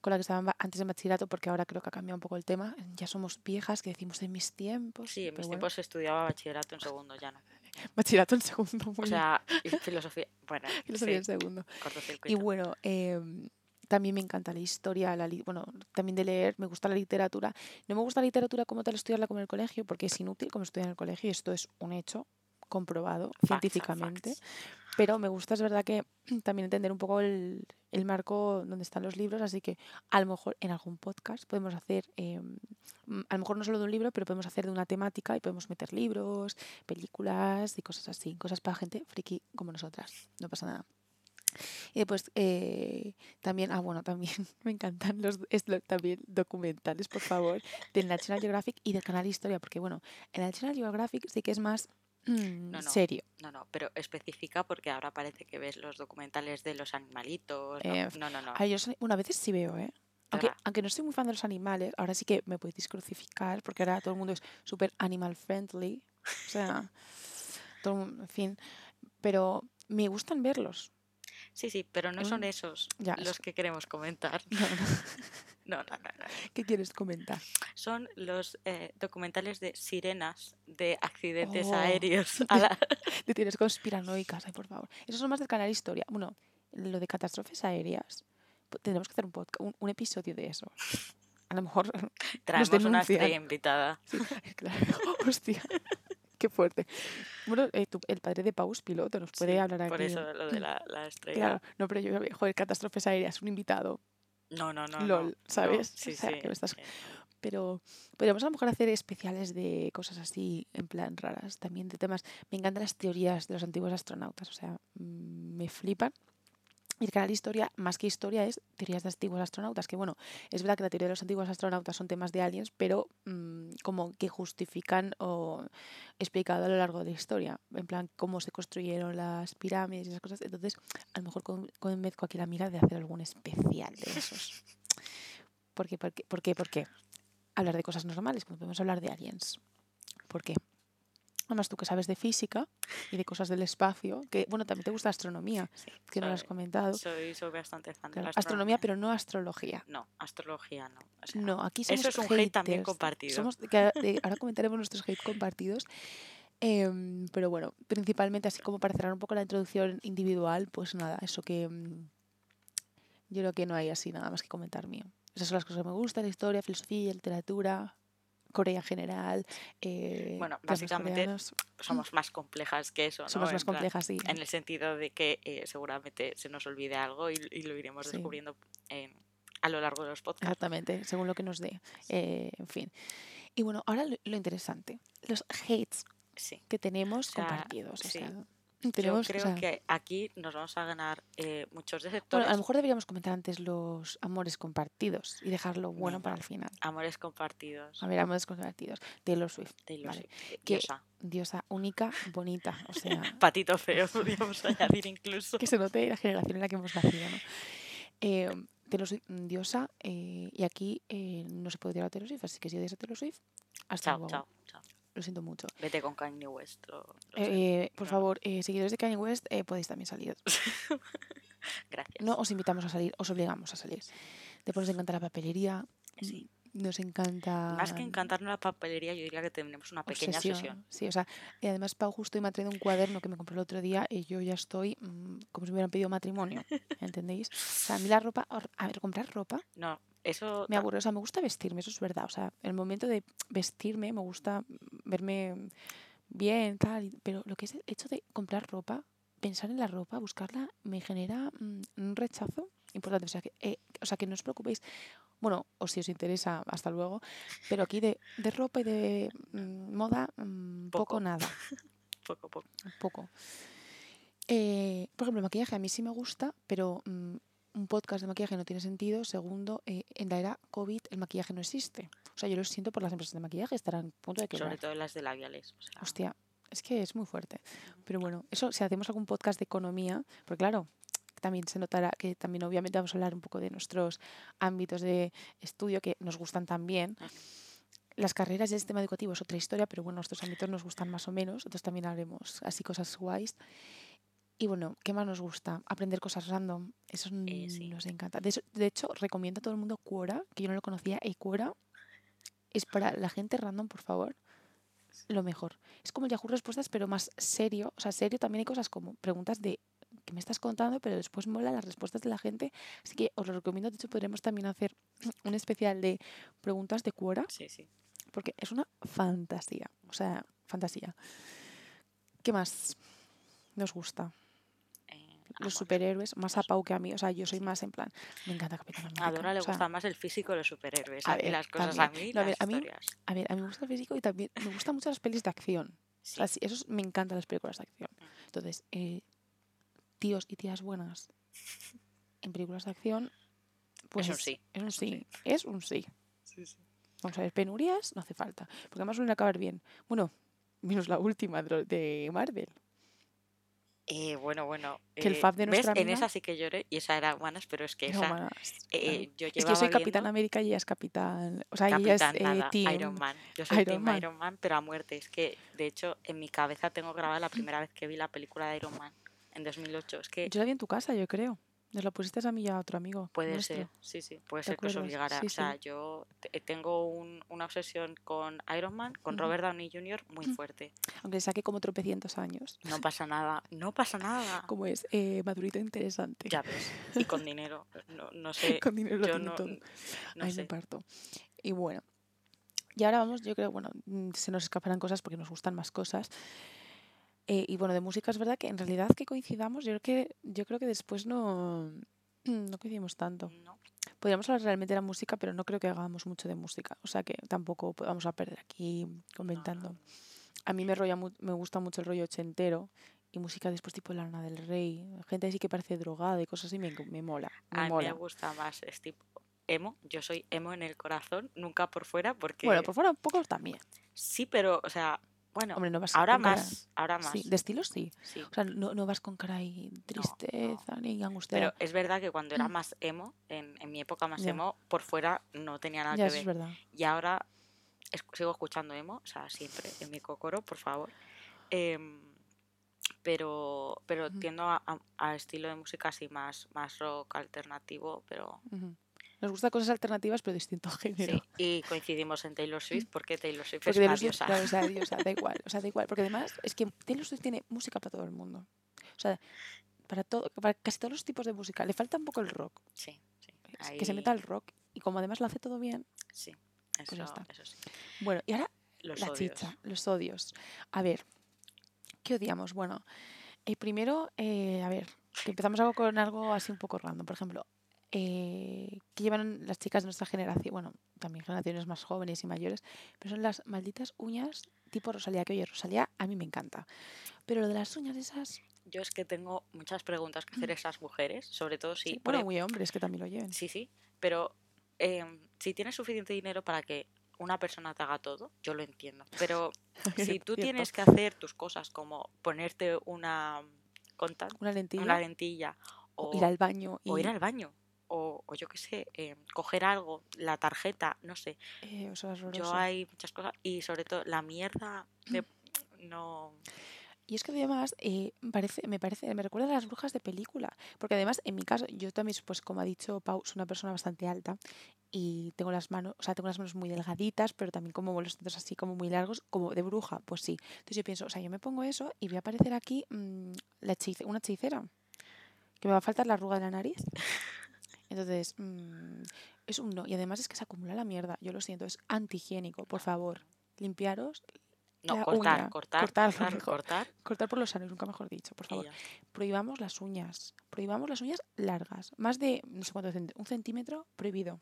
con la que estaba en ba- antes de bachillerato, porque ahora creo que ha cambiado un poco el tema. Ya somos viejas, que decimos en mis tiempos. Sí, en mis bueno, tiempos se estudiaba bachillerato en segundo, ya no. <laughs> Bachillerato en segundo, muy O sea, filosofía, bueno, <laughs> Filosofía en sí, segundo. Y bueno, em, también me encanta la historia, la li- bueno, también de leer, me gusta la literatura. No me gusta la literatura como tal estudiarla como en el colegio, porque es inútil como estudiar en el colegio, y esto es un hecho comprobado Facts científicamente. facts. Pero me gusta, es verdad que <clears throat> también entender un poco el, el marco donde están los libros, así que a lo mejor en algún podcast podemos hacer, em, mm, a lo mejor no solo de un libro, pero podemos hacer de una temática y podemos meter libros, películas y cosas así, cosas para gente friki como nosotras, no pasa nada. Y después eh, también, ah bueno, también <laughs> me encantan los también documentales, por favor, del National Geographic y del canal Historia, porque bueno, en el National Geographic sí que es más mm, No, no. serio. No, no, pero especifica porque ahora parece que ves los documentales de los animalitos. No, Eh, no, no. no. Yo soy- bueno, a veces sí veo, ¿eh? Aunque, aunque no soy muy fan de los animales, ahora sí que me podéis crucificar porque ahora todo el mundo es súper animal friendly. O sea, <laughs> todo, mundo- en fin. Pero me gustan verlos. Sí, sí, pero no son Mm, esos ya, los es- que queremos comentar. <laughs> No, no. <laughs> No, no, no, no. ¿Qué quieres comentar? Son los eh, documentales de sirenas de accidentes Oh. aéreos. <laughs> a la- <laughs> De tienes conspiranoicas, ay, por favor. Esos son más del canal Historia. Bueno, lo de catástrofes aéreas, tendremos que hacer un, podcast, un, un episodio de eso. A lo mejor <laughs> Traemos una denuncian. estrella invitada. Sí, claro. Hostia, qué fuerte. Bueno, eh, tú- el padre de Pau es piloto, nos puede Sí, hablar aquí. Por eso lo de la, la estrella. Claro, no, pero yo, joder, catástrofes aéreas, un invitado. No, no, no. no, LOL, no, ¿sabes? Sí, O sea, sí. que me estás- Pero podríamos a lo mejor hacer especiales de cosas así, en plan raras, también de temas. Me encantan las teorías de los antiguos astronautas, o sea, mm, me flipan. Y el canal Historia, más que historia, es teorías de antiguos astronautas. Que bueno, es verdad que la teoría de los antiguos astronautas son temas de aliens, pero mm, como que justifican o explicado a lo largo de la historia. En plan, cómo se construyeron las pirámides y esas cosas. Entonces, a lo mejor con- convenzco aquí la amiga de hacer algún especial de esos. ¿Por qué? ¿Por qué? ¿Por qué? ¿Por qué? Hablar de cosas normales, cuando podemos hablar de aliens. ¿Por qué? Además, tú que sabes de física y de cosas del espacio, que bueno, también te gusta astronomía, sí, que no lo has soy- comentado. Soy, soy bastante fan de Claro, la astronomía, pero no astrología. No, astrología no. o sea, No, aquí somos Eso es un hate también haters. compartido. Somos, que ahora, de- ahora comentaremos nuestros hate compartidos. Em, pero bueno, principalmente así como para cerrar un poco la introducción individual, pues nada, eso que mm, yo creo que no hay así nada más que comentar mío. Esas son las cosas que me gustan, la historia, filosofía, literatura, Corea en general. eh, Bueno, básicamente coreanos. Somos más complejas que eso, ¿no? somos En más plan, complejas, sí. En el sentido de que eh, seguramente se nos olvide algo y, y lo iremos Sí. descubriendo eh, a lo largo de los podcasts. Exactamente, según lo que nos dé. eh, en fin. Y bueno, ahora lo, lo interesante, los hates Sí. que tenemos O sea, compartidos. O sí. Sea, Yo o creo sea, que aquí nos vamos a ganar eh, muchos Bueno, deceptores. a lo mejor deberíamos comentar antes los amores compartidos y dejarlo bueno Venga. para el final. Amores compartidos. A ver, amores compartidos. Taylor Swift, Taylor vale. Swift, eh, Que- diosa. diosa única, bonita. O sea, <laughs> Patito feo, <laughs> podríamos añadir incluso. que se note la generación en la que hemos nacido, ¿no? Eh, Taylor Swift, mm, diosa, eh, y aquí eh, no se puede tirar a Taylor Swift, así que si odias a Taylor Swift, hasta Chao, luego. chao. Lo siento mucho. Vete con Kanye West. sé. Eh, por no. favor, eh, seguidores de Kanye West, eh, podéis también salir. <laughs> Gracias. No os invitamos a salir, os obligamos a salir. Después nos encanta la papelería. Sí. nos encanta. Más que encantarnos la papelería, yo diría que tenemos una pequeña obsesión. Sí, o sea, y además Pau justo me ha traído un cuaderno que me compró el otro día y yo ya estoy mm, como si me hubieran pedido matrimonio, <laughs> ¿entendéis? O sea, a mí la ropa, a ver, comprar ropa. No, eso. Me aburre, o sea, me gusta vestirme, eso es verdad. O sea, en el momento de vestirme me gusta verme bien, tal, pero lo que es el hecho de comprar ropa, pensar en la ropa, buscarla, me genera mm, un rechazo importante. O sea, que, eh, o sea, que no os preocupéis. Bueno, o si os interesa, hasta luego. Pero aquí de, de ropa y de mm, moda, mm, poco. Poco. nada. <laughs> poco, poco. Poco. Eh, por ejemplo, el maquillaje a mí sí me gusta, pero mm, un podcast de maquillaje no tiene sentido. Segundo, eh, en la era COVID el maquillaje no existe. O sea, yo lo siento por las empresas de maquillaje, estarán a punto de quebrar. Sobre todo las de labiales. O sea, Hostia, es que es muy fuerte. Pero bueno, eso si hacemos algún podcast de economía, porque claro, también se notará que también obviamente vamos a hablar un poco de nuestros ámbitos de estudio que nos gustan también. Ujú. Las carreras del sistema educativo es otra historia, pero bueno, nuestros ámbitos nos gustan más o menos, entonces también haremos así cosas guays. Y bueno, ¿qué más nos gusta? Aprender cosas random. Eso Eh, sí. nos encanta. De, de hecho, recomiendo a todo el mundo Quora, que yo no lo conocía, y Quora es para la gente random, por favor, lo mejor. Es como el Yahoo Respuestas, pero más serio. O sea, serio también hay cosas como preguntas de que me estás contando, pero después mola las respuestas de la gente. Así que os lo recomiendo. De hecho, podremos también hacer <clears throat> un especial de preguntas de Quora, Sí, sí. porque es una fantasía. O sea, fantasía. ¿Qué más nos gusta? Eh, Los superhéroes, más a Pau que a mí. O sea, yo soy más en plan, me encanta Capitán América. A Dora le o sea, gusta más el físico de los superhéroes. a A mí las cosas también. a mí, No, a ver, las a mí-. A ver, a mí me gusta el físico y también me gustan mucho las pelis de acción. O Sí. sea, sí, eso es- me encantan las películas de acción. Entonces, eh, tíos y tías buenas en películas de acción, pues un sí, Es un sí. Es un sí. Sí. Vamos a ver, penurias no hace falta. Porque además suelen acabar bien. Bueno, menos la última de Marvel. Eh, bueno, bueno. Que el eh, fab de ¿ves? nuestra En esa sí que lloré y esa era buenas, pero es que esa. eh, yo es que yo soy Capitán viendo América y ella es Capitán. O sea, ella es Capitán, eh, nada, Team Iron Man. Yo soy Iron Team Man. Iron Man, pero a muerte. Es que, de hecho, en mi cabeza tengo grabada la primera vez que vi la película de Iron Man en 2008. Es que Yo la vi en tu casa, yo creo. Nos la pusiste a mí y a otro amigo. puede nuestro. ser, sí, sí, puede ¿Te ser que os acuerdas? obligara. Sí, o sea, sí. yo te- tengo un- una obsesión con Iron Man, con. Robert Downey Jr. muy fuerte. Aunque saque como tropecientos años. No pasa nada, no pasa nada. <laughs> Como es, eh, madurito interesante. Ya ves, y con dinero. No, no sé, <laughs> Con dinero lo tiene no, todo. no Ay, sé. me parto. Y bueno. Y ahora vamos, yo creo, bueno, mm, se nos escaparán cosas porque nos gustan más cosas. Eh, y bueno, de música es verdad que en realidad que coincidamos, yo creo que, yo creo que después no, <clears throat> no coincidimos tanto. No. Podríamos hablar realmente de la música, pero no creo que hagamos mucho de música. O sea que tampoco vamos a perder aquí comentando. A mí me, rolla me gusta mucho el rollo ochentero y música después tipo Lana del Rey. Gente así que parece drogada y cosas así me, me mola. Me A mí me mola. gusta más, es tipo emo. Yo soy emo en el corazón, nunca por fuera, porque Bueno, por fuera un poco también. sí, pero, o sea, bueno, Hombre, no vas ahora con cara- más, ahora más. Sí, de estilo sí. sí. O sea, no, no vas con cara ahí tristeza ni angustia. Pero es verdad que cuando era más emo, en, en mi época más emo, por fuera no tenía nada ya, que eso es ver. verdad. Y ahora es- sigo escuchando emo, o sea, siempre en mi cocoro, por favor. Em, pero pero tiendo a, a- a estilo de música así más, más rock alternativo, pero. Nos gustan cosas alternativas, pero distinto <laughs> género. sí. Y coincidimos en Taylor Swift porque Taylor Swift Porque es una diosa. claro, <laughs> diosa, da igual, o sea, da igual. Porque además es que Taylor Swift tiene música para todo el mundo. O sea, para todo, para casi todos los tipos de música. Le falta un poco el rock. Sí, sí. Que se meta el rock. Y como además lo hace todo bien. Sí, ya eso, está. eso sí. Bueno, y ahora Los la odios. chicha, los odios. A ver, ¿qué odiamos? Bueno, eh, primero, eh, a ver, que empezamos algo con algo así un poco random. Por ejemplo, eh, que llevan las chicas de nuestra generación, bueno, también generaciones más jóvenes y mayores, pero son las malditas uñas tipo Rosalía, que oye, Rosalía a mí me encanta. Pero lo de las uñas esas, Yo es que tengo muchas preguntas que hacer a esas mujeres, sobre todo si... sí, bueno, muy hombres que también lo lleven. Sí, sí, pero em, si tienes suficiente dinero para que una persona te haga todo, yo lo entiendo. Pero <laughs> si tú tienes que hacer tus cosas como ponerte una contact, Una lentilla, una lentilla o o, ir al baño y o ir al baño o, o yo qué sé, em, coger algo, la tarjeta, no sé. eh, eso es Yo hay muchas cosas y sobre todo la mierda de <clears throat> no Y es que además eh, parece, me parece, me recuerda a las brujas de película. Porque además, en mi caso, yo también, pues como ha dicho Pau, soy una persona bastante alta. y tengo las manos, o sea, tengo las manos muy delgaditas, pero también como los dedos así como muy largos, como de bruja, pues sí. Entonces yo pienso, o sea, yo me pongo eso y voy a aparecer aquí mm, la hechice- una hechicera, que me va a faltar la arruga de la nariz. <laughs> Entonces, mm, es un no. Y además es que se acumula la mierda, yo lo siento, es antihigiénico, por favor, limpiaros, No, la cortar, uña, cortar, cortar, cortar. cortar por los sanos, nunca mejor dicho, por favor. Prohibamos las uñas, prohibamos las uñas largas, más de, no sé cuánto, un centímetro prohibido,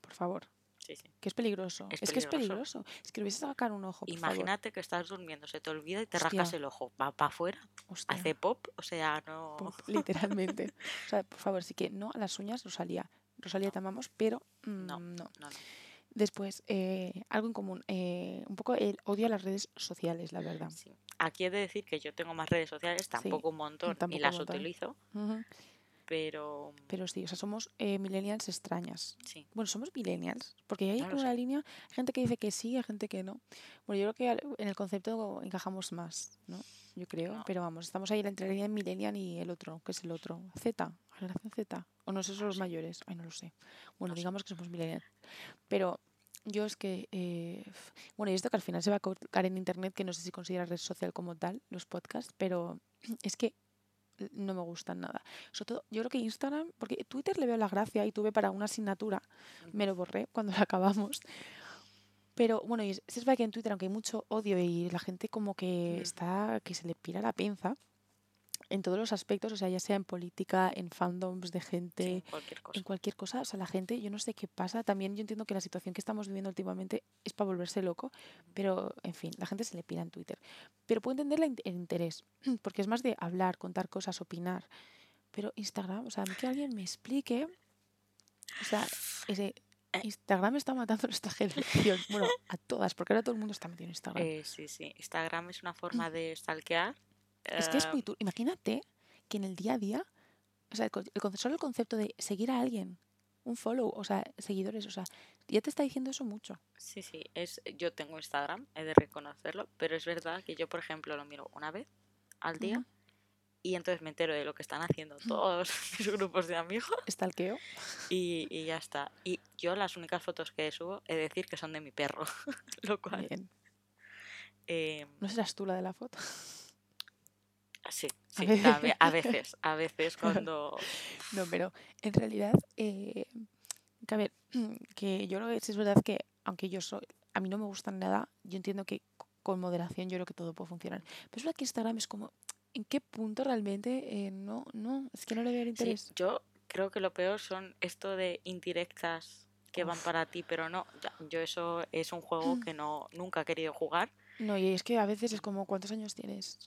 por favor. Sí, sí. Que es peligroso. Es Es, que es peligroso. peligroso. Es que le hubiese sacar un ojo. Por Imagínate que estás durmiendo, se te olvida y te Hostia. rascas el ojo. Va para afuera, hace pop, o sea, no. pop, literalmente. <laughs> o sea, por favor, sí que no a las uñas, Rosalía. Rosalía, te amamos, pero mm, No. no. No, no. Después, eh, algo en común. eh, un poco el odio a las redes sociales, la verdad. Sí. Aquí he de decir que yo tengo más redes sociales, tampoco un montón, tampoco y las montón. utilizo. Pero Pero sí, o sea, somos eh, millennials extrañas. sí. Bueno, somos millennials, porque hay No una sé. línea, hay gente que dice que sí, hay gente que no. Bueno, yo creo que en el concepto encajamos más, ¿no? Yo creo, No. pero vamos, estamos ahí entre la línea de millennial y el otro, que es el otro. Z, generación Z. O no sé, son No los sé. mayores. Ay, no lo sé. Bueno, No sé. digamos que somos millennials. Pero yo es que, eh, bueno, y esto que al final se va a colocar en internet, que no sé si considera red social como tal, los podcasts, pero es que no me gustan nada. Sobre todo, yo creo que Instagram, porque Twitter le veo la gracia y tuve para una asignatura, me lo borré cuando la acabamos. Pero bueno, y es, es verdad que en Twitter, aunque hay mucho odio y la gente como que está, que se le pira la pinza en todos los aspectos, o sea, ya sea en política, en fandoms de gente, Sí, cualquier cosa. en cualquier cosa, o sea, la gente, yo no sé qué pasa, también yo entiendo que la situación que estamos viviendo últimamente es para volverse loco, pero en fin, la gente se le pira en Twitter. Pero puedo entender el interés, <clears throat> porque es más de hablar, contar cosas, opinar. Pero Instagram, o sea, que alguien me explique, o sea, ese Eh. Instagram está matando a nuestra <laughs> generación, bueno, a todas, porque ahora todo el mundo está metido en Instagram. Eh, sí, sí. Instagram es una forma <clears throat> de stalkear. Es que es eh, muy... tu- Imagínate que en el día a día, o sea, el, solo el concepto de seguir a alguien, un follow, o sea, seguidores, o sea, ya te está diciendo eso mucho. Sí, sí. Es, yo tengo Instagram, he de reconocerlo, pero es verdad que yo, por ejemplo, lo miro una vez al día y entonces me entero de lo que están haciendo todos <laughs> mis grupos de amigos Stalkeo. y, y ya está. Y yo las únicas fotos que subo he de decir que son de mi perro, <laughs> lo cual... Bien. eh, ¿No serás tú la de la foto? Sí, A sí, a veces, a veces <laughs> cuando... No, pero en realidad, eh, que a ver, <clears throat> que yo creo que sí es verdad que, aunque yo soy, a mí no me gustan nada, yo entiendo que con moderación yo creo que todo puede funcionar. Pero es verdad que Instagram es como, ¿en qué punto realmente eh, no, no, es que no le veo el Sí, interés? yo creo que lo peor son esto de indirectas que van para ti, pero no. Yo eso es un juego que no nunca he querido jugar. No, y es que a veces es como, ¿cuántos años tienes?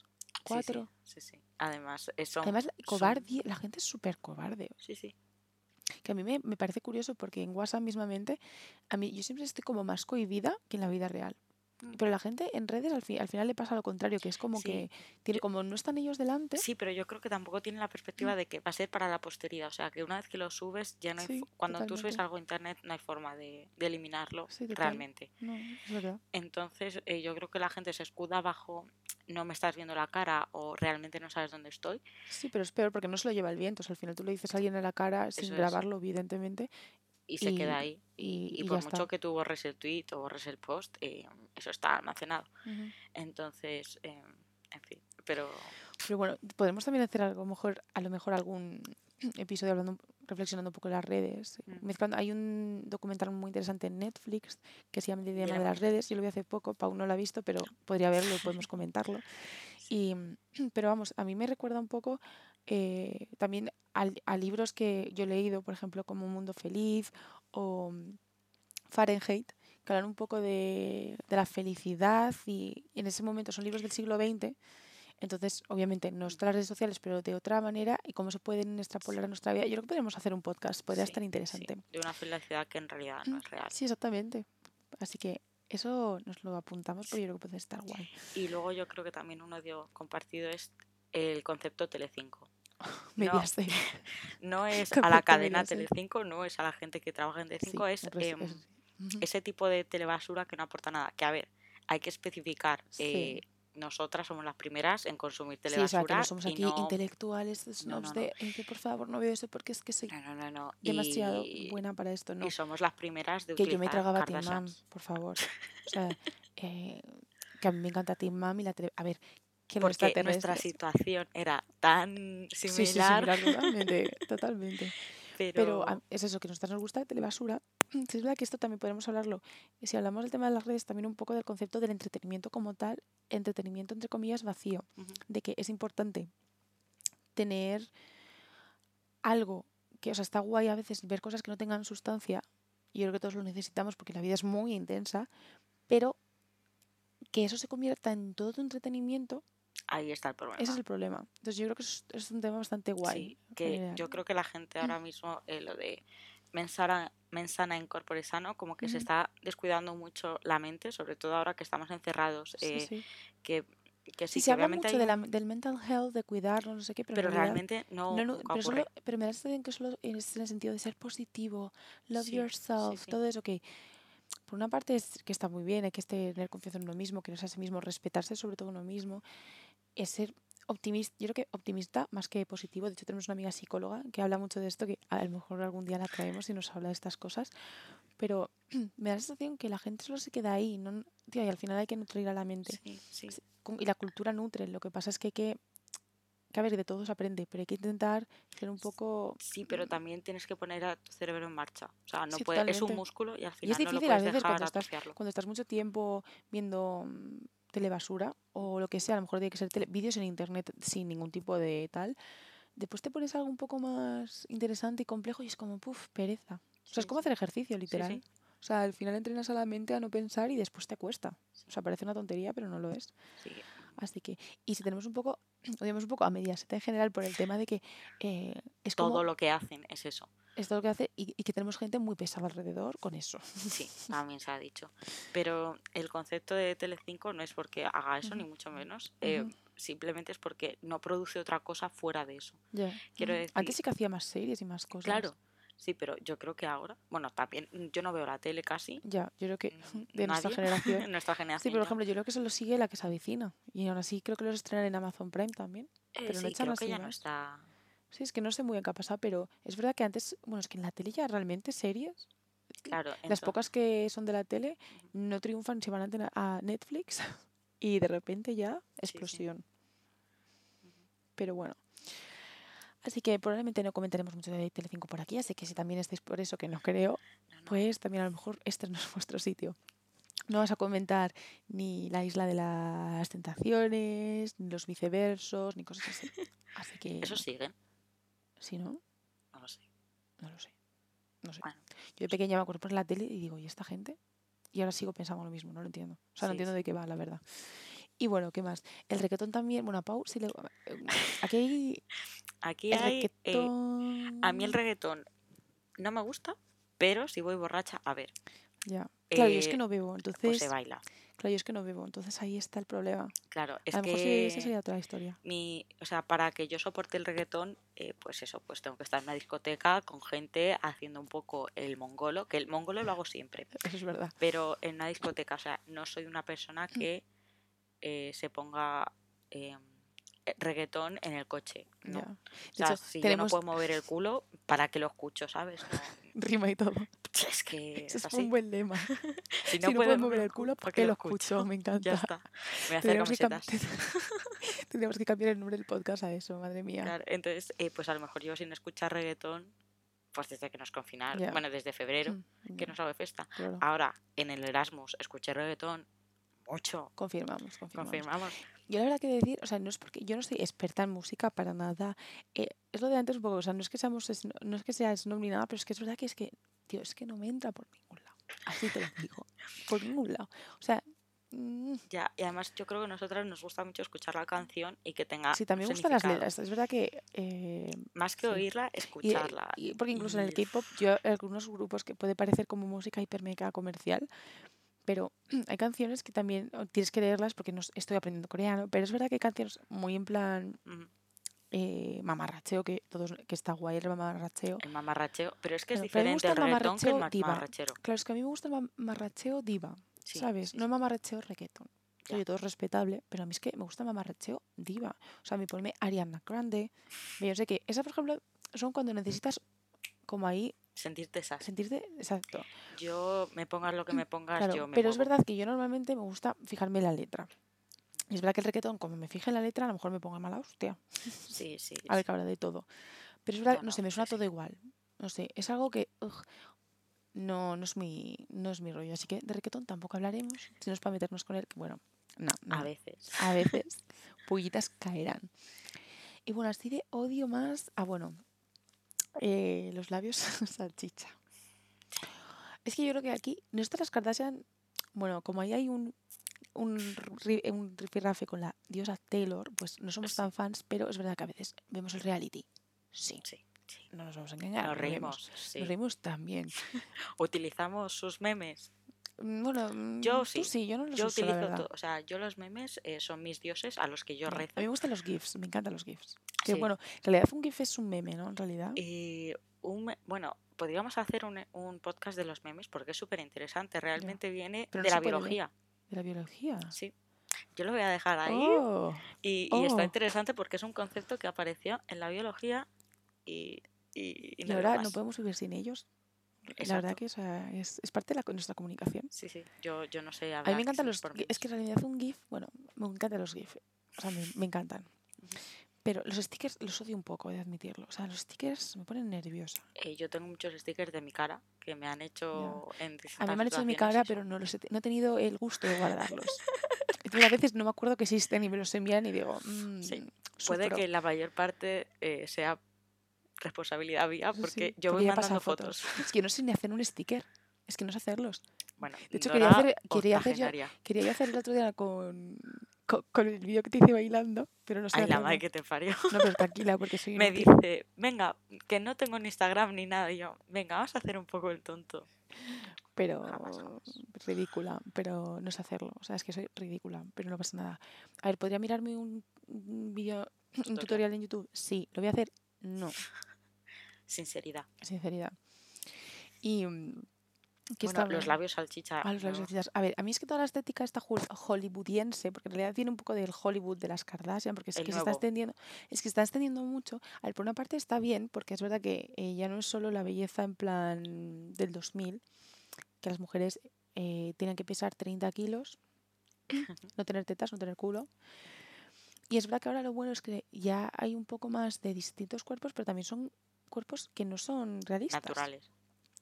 Sí, sí, Cuatro. Sí, sí. Además, eso. Además, son- cobarde, la gente es súper cobarde. Sí, sí. Que a mí me, me parece curioso porque en WhatsApp mismamente, a mí yo siempre estoy como más cohibida que en la vida real. Mm. Pero la gente en redes al, fi- al final le pasa lo contrario, que es como Sí, que tiene, como no están ellos delante, Sí, pero yo creo que tampoco tienen la perspectiva de que va a ser para la posteridad. O sea, que una vez que lo subes, ya no hay Sí, cuando tú subes totalmente. algo a internet, no hay forma de, de eliminarlo Sí, realmente. no, es verdad. Entonces, eh, yo creo que la gente se escuda bajo no me estás viendo la cara o realmente no sabes dónde estoy. Sí, pero es peor porque no se lo lleva el viento. O sea, al final tú le dices a alguien en la cara sin es. grabarlo, evidentemente, Y se queda ahí. y, Y, y por mucho está. que tú borres el tweet o borres el post, eh, eso está almacenado. Entonces, eh, en fin, pero Pero bueno, podemos también hacer algo mejor, a lo mejor algún <clears throat> episodio hablando, reflexionando un poco de las redes. Mm. Mezclando, hay un documental muy interesante en Netflix que se llama El dilema de las redes. Yo lo vi hace poco, Pau no lo ha visto, pero podría verlo, podemos comentarlo. <laughs> Y, <clears throat> pero vamos, a mí me recuerda un poco eh, también al- a, libros que yo he leído, por ejemplo, como Un Mundo Feliz o mm, Fahrenheit, que hablan un poco de, de la felicidad y en ese momento son libros del siglo XX. Entonces, obviamente, no están las redes sociales, pero de otra manera, y cómo se pueden extrapolar a nuestra vida. Yo creo que podríamos hacer un podcast, podría sí, estar sí, interesante. de una felicidad que en realidad no es real. Sí, exactamente. Así que eso nos lo apuntamos, porque yo creo que puede estar guay. Y luego yo creo que también un odio compartido es el concepto Telecinco. <laughs> Mediaset. <laughs> No es <laughs> a la cadena. Telecinco, no es a la gente que trabaja en Sí, Telecinco, es em, sí. Ujú. ese tipo de telebasura que no aporta nada. Que a ver, hay que especificar Sí. Nosotras somos las primeras en consumir Sí, o telebasura sea, que no somos y aquí no... intelectuales, No, snobs no, no. de eh, por favor no veo eso porque es que soy demasiado Y, buena para esto. No, y somos las primeras de que yo me tragaba Mom, Kardashians. por favor. O <laughs> sea, eh, que a mí me encanta Teen Mom y la tele... A ver, que Porque nuestra situación era tan Sí, sí, similar, similar totalmente, <laughs> totalmente. Pero es eso, que nosotras nos gusta telebasura. <clears throat> Sí, es verdad que esto también podemos hablarlo. y Si hablamos del tema de las redes, también un poco del concepto del entretenimiento como tal, entretenimiento entre comillas vacío, de que es importante tener algo que, o sea, está guay a veces ver cosas que no tengan sustancia. Y yo creo que todos lo necesitamos porque la vida es muy intensa, pero que eso se convierta en todo tu entretenimiento, ahí está el problema. ese es el problema. Entonces yo creo que es, es un tema bastante guay. Sí, que yo creo que la gente ahora mismo, eh, lo de mensana, mensana en corpore sano, como que se está descuidando mucho la mente, sobre todo ahora que estamos encerrados, Sí, eh, sí. que, que sí, Sí, que se habla mucho hay de la- del mental health, de cuidarnos, no sé qué, pero, pero realidad realmente no, no, no, pero, solo, pero me da la que solo es en el sentido de ser positivo, love Sí, sí, yourself, sí. todo eso que por una parte es que está muy bien, hay que tener confianza en uno mismo, que no sea a sí mismo, respetarse sobre todo uno mismo, es ser optimista, yo creo que optimista más que positivo, de hecho tenemos una amiga psicóloga que habla mucho de esto, que a lo mejor algún día la traemos y nos habla de estas cosas, pero <clears throat> me da la sensación que la gente solo se queda ahí, no, tío, y al final hay que nutrir a la mente. Sí, sí. Sí, como- y la cultura nutre. Lo que pasa es que hay que, que a ver, de todo se aprende, pero hay que intentar ser un poco... Sí, pero también tienes que poner a tu cerebro en marcha. O sea, no Sí, puede, es un músculo y al Y es final no lo difícil a puedes veces dejar cuando estás, cuando estás mucho tiempo viendo telebasura o lo que sea, a lo mejor tiene que ser vídeos en internet sin ningún tipo de tal. Después te pones algo un poco más interesante y complejo y es como, puff, pereza. O sea, es como hacer ejercicio, literal. sí. O sea, al final entrenas a la mente a no pensar y después te cuesta. O sea, parece una tontería, pero no lo es. Sí. Así que, y si tenemos un poco, odiamos un poco a medias en general por el tema de que eh, es como Todo lo que hacen es eso. Esto lo que hace y, y que tenemos gente muy pesada alrededor con eso. Sí, <laughs> también se ha dicho. Pero el concepto de Telecinco no es porque haga eso, ni Ujú, mucho menos. eh, ujú. simplemente es porque no produce otra cosa fuera de eso. Ya. Quiero Ujú. Antes decir- sí que hacía más series y más cosas. Claro, sí, pero yo creo que ahora, bueno, también mm, yo no veo la tele casi. Ya, yo creo que mm, <laughs> de nuestra generación. <laughs> nuestra Sí, generación. por ya. ejemplo, yo creo que solo sigue la que se avecina. Y aún así creo que los estrenan en Amazon Prime también. Eh, pero no sí, echan creo que ya no está. Sí, es que no sé muy bien qué ha pasado, pero es verdad que antes, bueno, es que en la tele ya realmente series, Claro, las pocas que son de la tele, no triunfan, se van a Netflix <laughs> y de repente ya sí. explosión. Pero bueno. Así que probablemente no comentaremos mucho de Telecinco por aquí, así que si también estáis por eso, que no creo, No, no. pues también a lo mejor este no <laughs> es vuestro sitio. No vas a comentar ni la isla de las tentaciones, ni los viceversos, ni cosas así. Así que, <laughs> Eso siguen, si no, no lo sé. no lo sé. No sé. Bueno, Yo de pequeña me acuerdo por la tele y digo, ¿y esta gente? Y ahora sigo pensando lo mismo, no lo entiendo. O sea, no entiendo sí. de qué va, la verdad. Y bueno, ¿qué más? El reggaetón también, bueno, a Pau, sí le... eh, Aquí hay <laughs> aquí el hay. eh, a mí el reggaetón no me gusta, pero si voy borracha, a ver, Ya. Claro, yo es que eh, no bebo, pues entonces... se baila. Claro, yo es que no bebo, entonces ahí está el problema. Claro, es a lo mejor sí, que esa sería otra historia. mi, o sea, para que yo soporte el reggaetón, eh, pues eso, pues tengo que estar en una discoteca con gente haciendo un poco el mongolo, que el mongolo lo hago siempre, <laughs> Eso es verdad. pero en una discoteca, o sea, no soy una persona que eh, se ponga eh, reggaetón en el coche, ¿no? Ya. O sea, hecho, si yo no tenemos puedo mover el culo, ¿para qué lo escucho, sabes? <laughs> No, rima y todo. es <laughs> que Ese es es un así. buen lema. <laughs> Si si no puedo puedes mover el <laughs> culo, ¿por qué lo escucho? Me Ya encanta. está. Voy a hacer Tendríamos que, tendríamos que cambiar el nombre del podcast a eso, madre mía. Claro, entonces, eh, pues a lo mejor yo sin escuchar reggaetón, pues desde que nos confinaron, Ya. bueno, desde febrero, Mm, que ya, no sabe fiesta. claro. Ahora, en el Erasmus, escuché reggaetón mucho, Confirmamos, confirmamos. confirmamos. Yo la verdad que decir, o sea, no es porque yo no soy experta en música para nada. eh, es lo de antes un poco, o sea, no es que seamos, no es que sea snob ni nada, pero es que es verdad que es que, tío, es que no me entra por ningún lado. Así te lo digo, por ningún lado. O sea, mm, Ya, y además yo creo que a nosotras nos gusta mucho escuchar la canción y que tenga sí, también gustan las letras. Es verdad que eh, Más que sí. oírla, Y, escucharla. y- porque incluso en el y- K-pop, yo algunos grupos que puede parecer como música hiper mega comercial, pero <clears throat> hay canciones que también tienes que leerlas porque no estoy aprendiendo coreano, pero es verdad que hay canciones muy en plan eh, mamarracheo, que todos que está guay el mamarracheo. El mamarracheo, pero es que es pero diferente el el reggaetón que el mamarracheo diva. mamarrachero. Claro, es que a mí me gusta el mamarracheo diva, Sí, ¿sabes? sí, No sí. mamarracheo reggaeton. oye, todo es respetable, pero a mí es que me gusta mamarracheo diva. O sea, me pone Ariana Grande, yo sé que esas, por ejemplo, son cuando necesitas como ahí Sentirte esas. sentirte exacto. Yo me pongas lo que me pongas, Claro, yo me pero es verdad que yo normalmente me gusta fijarme en la letra. Y es verdad que el reggaetón, como me fije en la letra, a lo mejor me ponga mala hostia. <laughs> Sí, sí. A ver que habla de todo. Pero es verdad, No, no, no, sé, me suena sí. todo igual. No sé, es algo que ugh, no, no, es mi, no es mi rollo. Así que de reggaetón tampoco hablaremos. Si no es para meternos con él, bueno, no, no. A veces. A veces <laughs> pullitas caerán. Y bueno, así de odio más. Ah, bueno, eh, los labios <laughs> salchicha. Es que yo creo que aquí, nuestras Kardashian, bueno, como ahí hay un, un, un rifirrafe con la diosa Taylor, pues no somos Sí. tan fans, pero es verdad que a veces vemos el reality. Sí, Sí, sí. no nos vamos a engañar. Nos reímos. Nos reímos también. <laughs> Utilizamos sus memes. Mm, Bueno, mm, Yo sí. sí, yo no los Yo uso, utilizo todo. O sea, yo los memes eh, son mis dioses a los que yo rezo. A mí me gustan los GIFs, me encantan los GIFs. Que Sí. bueno, en realidad un GIF es un meme, ¿no? En realidad. Y un bueno, podríamos hacer un, un podcast de los memes porque es súper interesante. Realmente viene Pero de la biología. De la biología. Sí. Yo lo voy a dejar ahí. Oh, Y, y está Oh. interesante porque es un concepto que apareció en la biología y, y, y y ahora no podemos vivir sin ellos. La Exacto. verdad que o sea, es, es parte de la, nuestra comunicación. Sí, sí. Yo, yo no sé A hablar mí me encantan los por Es que en realidad un GIF, bueno, me encantan los GIF. O sea, me, me encantan. Ujú. Pero los stickers los odio un poco, de admitirlo. O sea, los stickers me ponen nerviosa. Eh, yo tengo muchos stickers de mi cara que me han hecho en A mí me han hecho en mi cara, pero no, los he, no he tenido el gusto de guardarlos. <laughs> Entonces a veces no me acuerdo que existen y me los envían y digo, mmm, Sí, Puede que la mayor parte eh, sea responsabilidad mía porque sí, yo voy mandando fotos. Es que no sé ni hacer un sticker. Es que no sé hacerlos. Bueno, De hecho, quería hacer- quería hacer yo-. Quería hacer el otro día con, con, con el vídeo que te hice bailando, pero no sé Ay, la madre que te parió. No, pero tranquila, porque soy <laughs> Me inútil. dice, venga, que no tengo ni Instagram ni nada. Y yo, venga, vamos a hacer un poco el tonto. pero Jamás, jamás. ridícula, pero no sé hacerlo. O sea, es que soy ridícula, pero no pasa nada. A ver, ¿podría mirarme un, un vídeo, un tutorial en YouTube? Sí. ¿Lo voy a hacer? No, Sinceridad. sinceridad. Y mm, ¿qué Bueno, estaba- los labios salchicha. Ah, los labios no- salchichas. A ver, a mí es que toda la estética está hol- hollywoodiense, porque en realidad viene un poco del Hollywood de las Kardashian, porque es El que se está extendiendo, es que está extendiendo mucho. A ver, por una parte está bien, porque es verdad que eh, ya no es solo la belleza en plan del 2000, que las mujeres eh, tienen que pesar 30 kilos, <laughs> no tener tetas, no tener culo. Y es verdad que ahora lo bueno es que ya hay un poco más de distintos cuerpos, pero también son cuerpos que no son realistas naturales.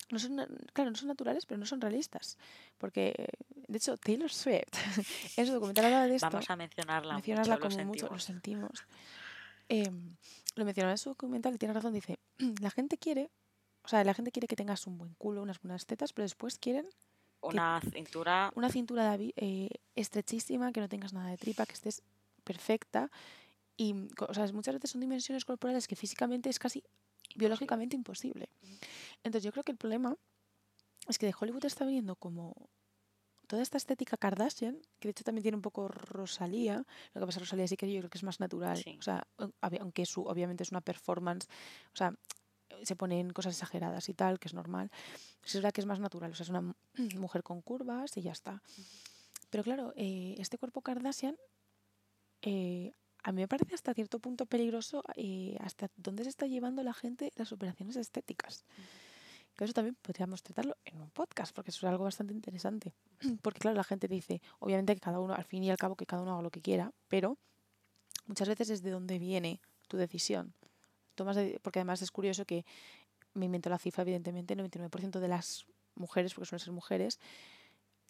no son, claro, no son naturales, pero no son realistas. Porque, de hecho, Taylor Swift, <laughs> en su documental hablaba de esto, Vamos a mencionarla, mencionarla mucho, lo como mucho, lo sentimos. Em, lo mencionaba en su documental y tiene razón, dice, <clears throat> la gente quiere, o sea, la gente quiere que tengas un buen culo, unas buenas tetas, pero después quieren Una cintura una cintura de eh, estrechísima, que no tengas nada de tripa, que estés perfecta. Y, o sea, muchas veces son dimensiones corporales que físicamente es casi biológicamente imposible. Entonces yo creo que el problema es que de Hollywood está viniendo como toda esta estética Kardashian, que de hecho también tiene un poco Rosalía, lo que pasa Rosalía sí que yo creo que es más natural, Sí. o sea, aunque su, obviamente es una performance, o sea, se ponen cosas exageradas y tal, que es normal, es verdad que es más natural, o sea, es una mu- <clears throat> mujer con curvas y ya está. Pero claro, eh, este cuerpo Kardashian eh, a mí me parece hasta cierto punto peligroso eh, hasta dónde se está llevando la gente las operaciones estéticas. Que eso también podríamos tratarlo en un podcast, porque eso es algo bastante interesante. <clears throat> Porque claro, la gente dice, obviamente que cada uno, al fin y al cabo, que cada uno haga lo que quiera, pero muchas veces es de dónde viene tu decisión. Tomas porque además es curioso que, me invento la cifra, evidentemente, el 99% de las mujeres, porque suelen ser mujeres,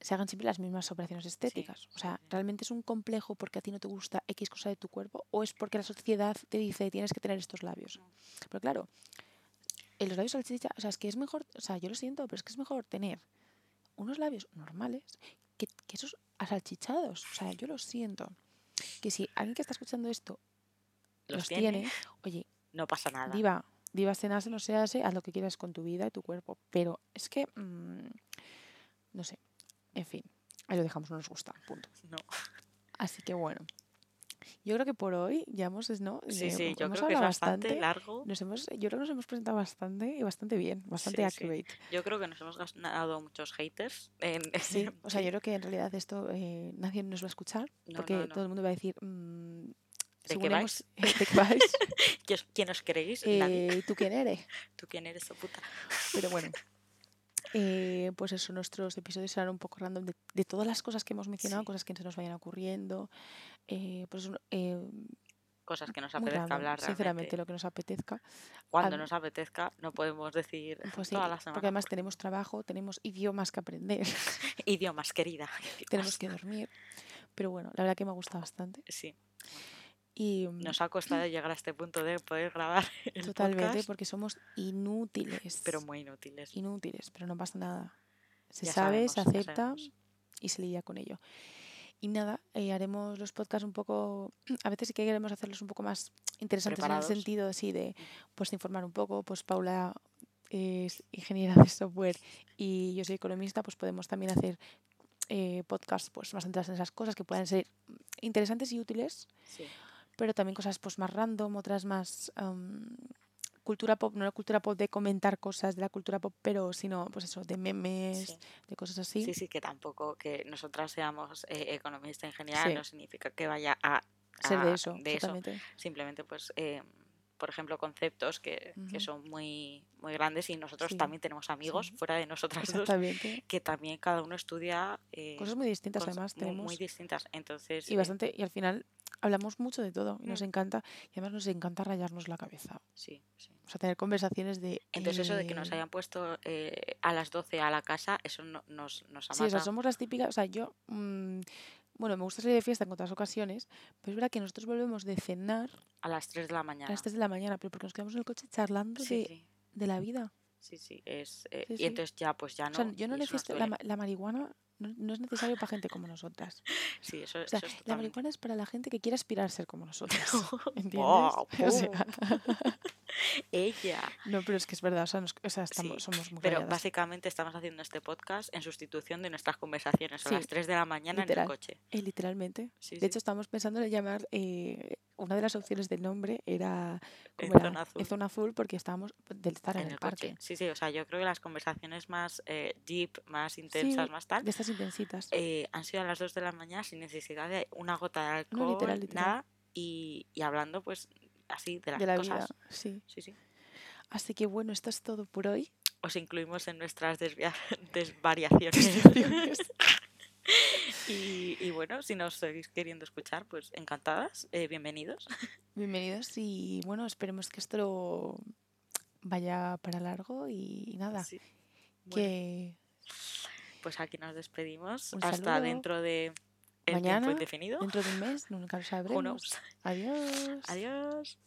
se hagan siempre las mismas operaciones estéticas. O sea, sí. ¿realmente es un complejo porque a ti no te gusta X cosa de tu cuerpo o es porque la sociedad te dice tienes que tener estos labios? Pero claro, en los labios salchicha, o sea, es que es mejor, o sea, yo lo siento, pero es que es mejor tener unos labios normales que, que esos asalchichados. O sea, yo lo siento. Que si alguien que está escuchando esto los, los, tiene, tiene, oye, no pasa nada. diva, diva, cenase, no sease, haz lo que quieras con tu vida y tu cuerpo. Pero es que, mm, no sé, en fin, ahí lo dejamos, no nos gusta, punto. No. Así que bueno. Yo creo que por hoy ya hemos, ¿no? Sí, Eh, sí, yo hemos creo que es hablado bastante largo. Nos hemos, yo creo que nos hemos presentado bastante y bastante bien, bastante Sí, sí. accurate. Yo creo que nos hemos ganado muchos haters. En, Sí, <laughs> o sea, yo creo que en realidad esto eh, nadie nos va a escuchar No, porque no, no. todo el mundo va a decir, mm, ¿De qué hemos- <laughs> ¿de qué vais? <laughs> ¿Qui- ¿Quién os creéis? Eh, ¿Tú quién eres? ¿Tú quién eres, oh puta? Pero bueno, eh, pues eso, nuestros episodios serán un poco random de, de todas las cosas que hemos mencionado, Sí. cosas que se nos vayan ocurriendo. eh, pues eh, Cosas que nos apetezca random, hablar sinceramente, lo que nos apetezca. Cuando nos apetezca, no podemos decir Pues sí, toda la semana. porque además tenemos trabajo, tenemos idiomas que aprender, <laughs> Idiomas, querida. <laughs> tenemos que dormir. Pero bueno, la verdad que me gusta bastante. Sí, Y mm, nos ha costado <laughs> llegar a este punto de poder grabar <laughs> el totalmente, podcast, porque somos <laughs> inútiles. pero muy inútiles. Inútiles, pero no pasa nada. Se Ya sabe, sabemos, se acepta y se lidia con ello. Y nada, eh, haremos los podcasts un poco, <clears throat> a veces sí que queremos hacerlos un poco más interesantes en el sentido así de, pues informar un poco, pues Paula es ingeniera de software y yo soy economista, pues podemos también hacer eh, podcasts pues más centrados en esas cosas que puedan ser interesantes y útiles, Sí. Pero también cosas pues más random, otras más am, cultura pop, no la cultura pop de comentar cosas de la cultura pop, pero sino pues eso, de memes, Sí. de cosas así. Sí, sí, que tampoco que nosotras seamos eh, economistas en general Sí. no significa que vaya a, Ser de eso, de eso. totalmente. Simplemente, pues, eh, por ejemplo, conceptos que, que son muy, muy grandes y nosotros Sí, también tenemos amigos fuera de nosotras dos que también cada uno estudia eh, Cosas muy distintas cosas además mu- tenemos. muy distintas. Entonces, y eh, bastante, y al final hablamos mucho de todo y nos Mm. encanta, y además nos encanta rayarnos la cabeza. sí, sí. O sea, tener conversaciones de. Entonces eso de que nos eh, hayan puesto eh, a las 12 a la casa, eso no- nos, nos ha Sí, o sea, somos las típicas. O sea, yo. mm, bueno, me gusta salir de fiesta en otras ocasiones, pero es verdad que nosotros volvemos de cenar A las 3 de la a mañana. las 3 de la mañana, pero porque nos quedamos en el coche charlando Sí, de, sí, de la vida. sí, sí, es, eh, y entonces ya, pues ya no. o sea, yo no necesito. La, la marihuana no, no es necesario para gente como nosotras. <laughs> Sí, eso, O sea, eso es la marihuana es para la gente que quiere aspirar a ser como nosotras. <laughs> ¿Entiendes? <laughs> O sea, <laughs> Ella. no, pero es que es verdad, o sea, nos- o sea, estamos, Sí, somos muy Pero básicamente estamos haciendo este podcast en sustitución de nuestras conversaciones a Sí, las 3 de la mañana literal. en el coche. Eh, literalmente. Sí, de hecho, estábamos pensando en llamar. eh, una de las opciones del nombre era. En ¿cómo era? zona azul. En zona azul, porque estábamos del estar en, en el, el parque. Sí, sí, o sea, yo creo que las conversaciones más eh, deep, más intensas, más tal, De estas intensitas. eh, han sido a las 2 de la mañana sin necesidad de una gota de alcohol, No, literal, literal. nada, y, y hablando pues así de las de la cosas. vida. Sí. Sí, sí. Así que bueno, esto es todo por hoy. Os incluimos en nuestras <laughs> desvariaciones. <laughs> y, y bueno, si nos seguís queriendo escuchar, pues encantadas, eh, bienvenidos. <laughs> Bienvenidos y bueno, esperemos que esto vaya para largo y, y nada. Sí. Bueno, Que pues aquí nos despedimos. Un Hasta saludo. dentro de el Mañana, tiempo indefinido. dentro de un mes, nunca lo sabremos. Adiós. Adiós.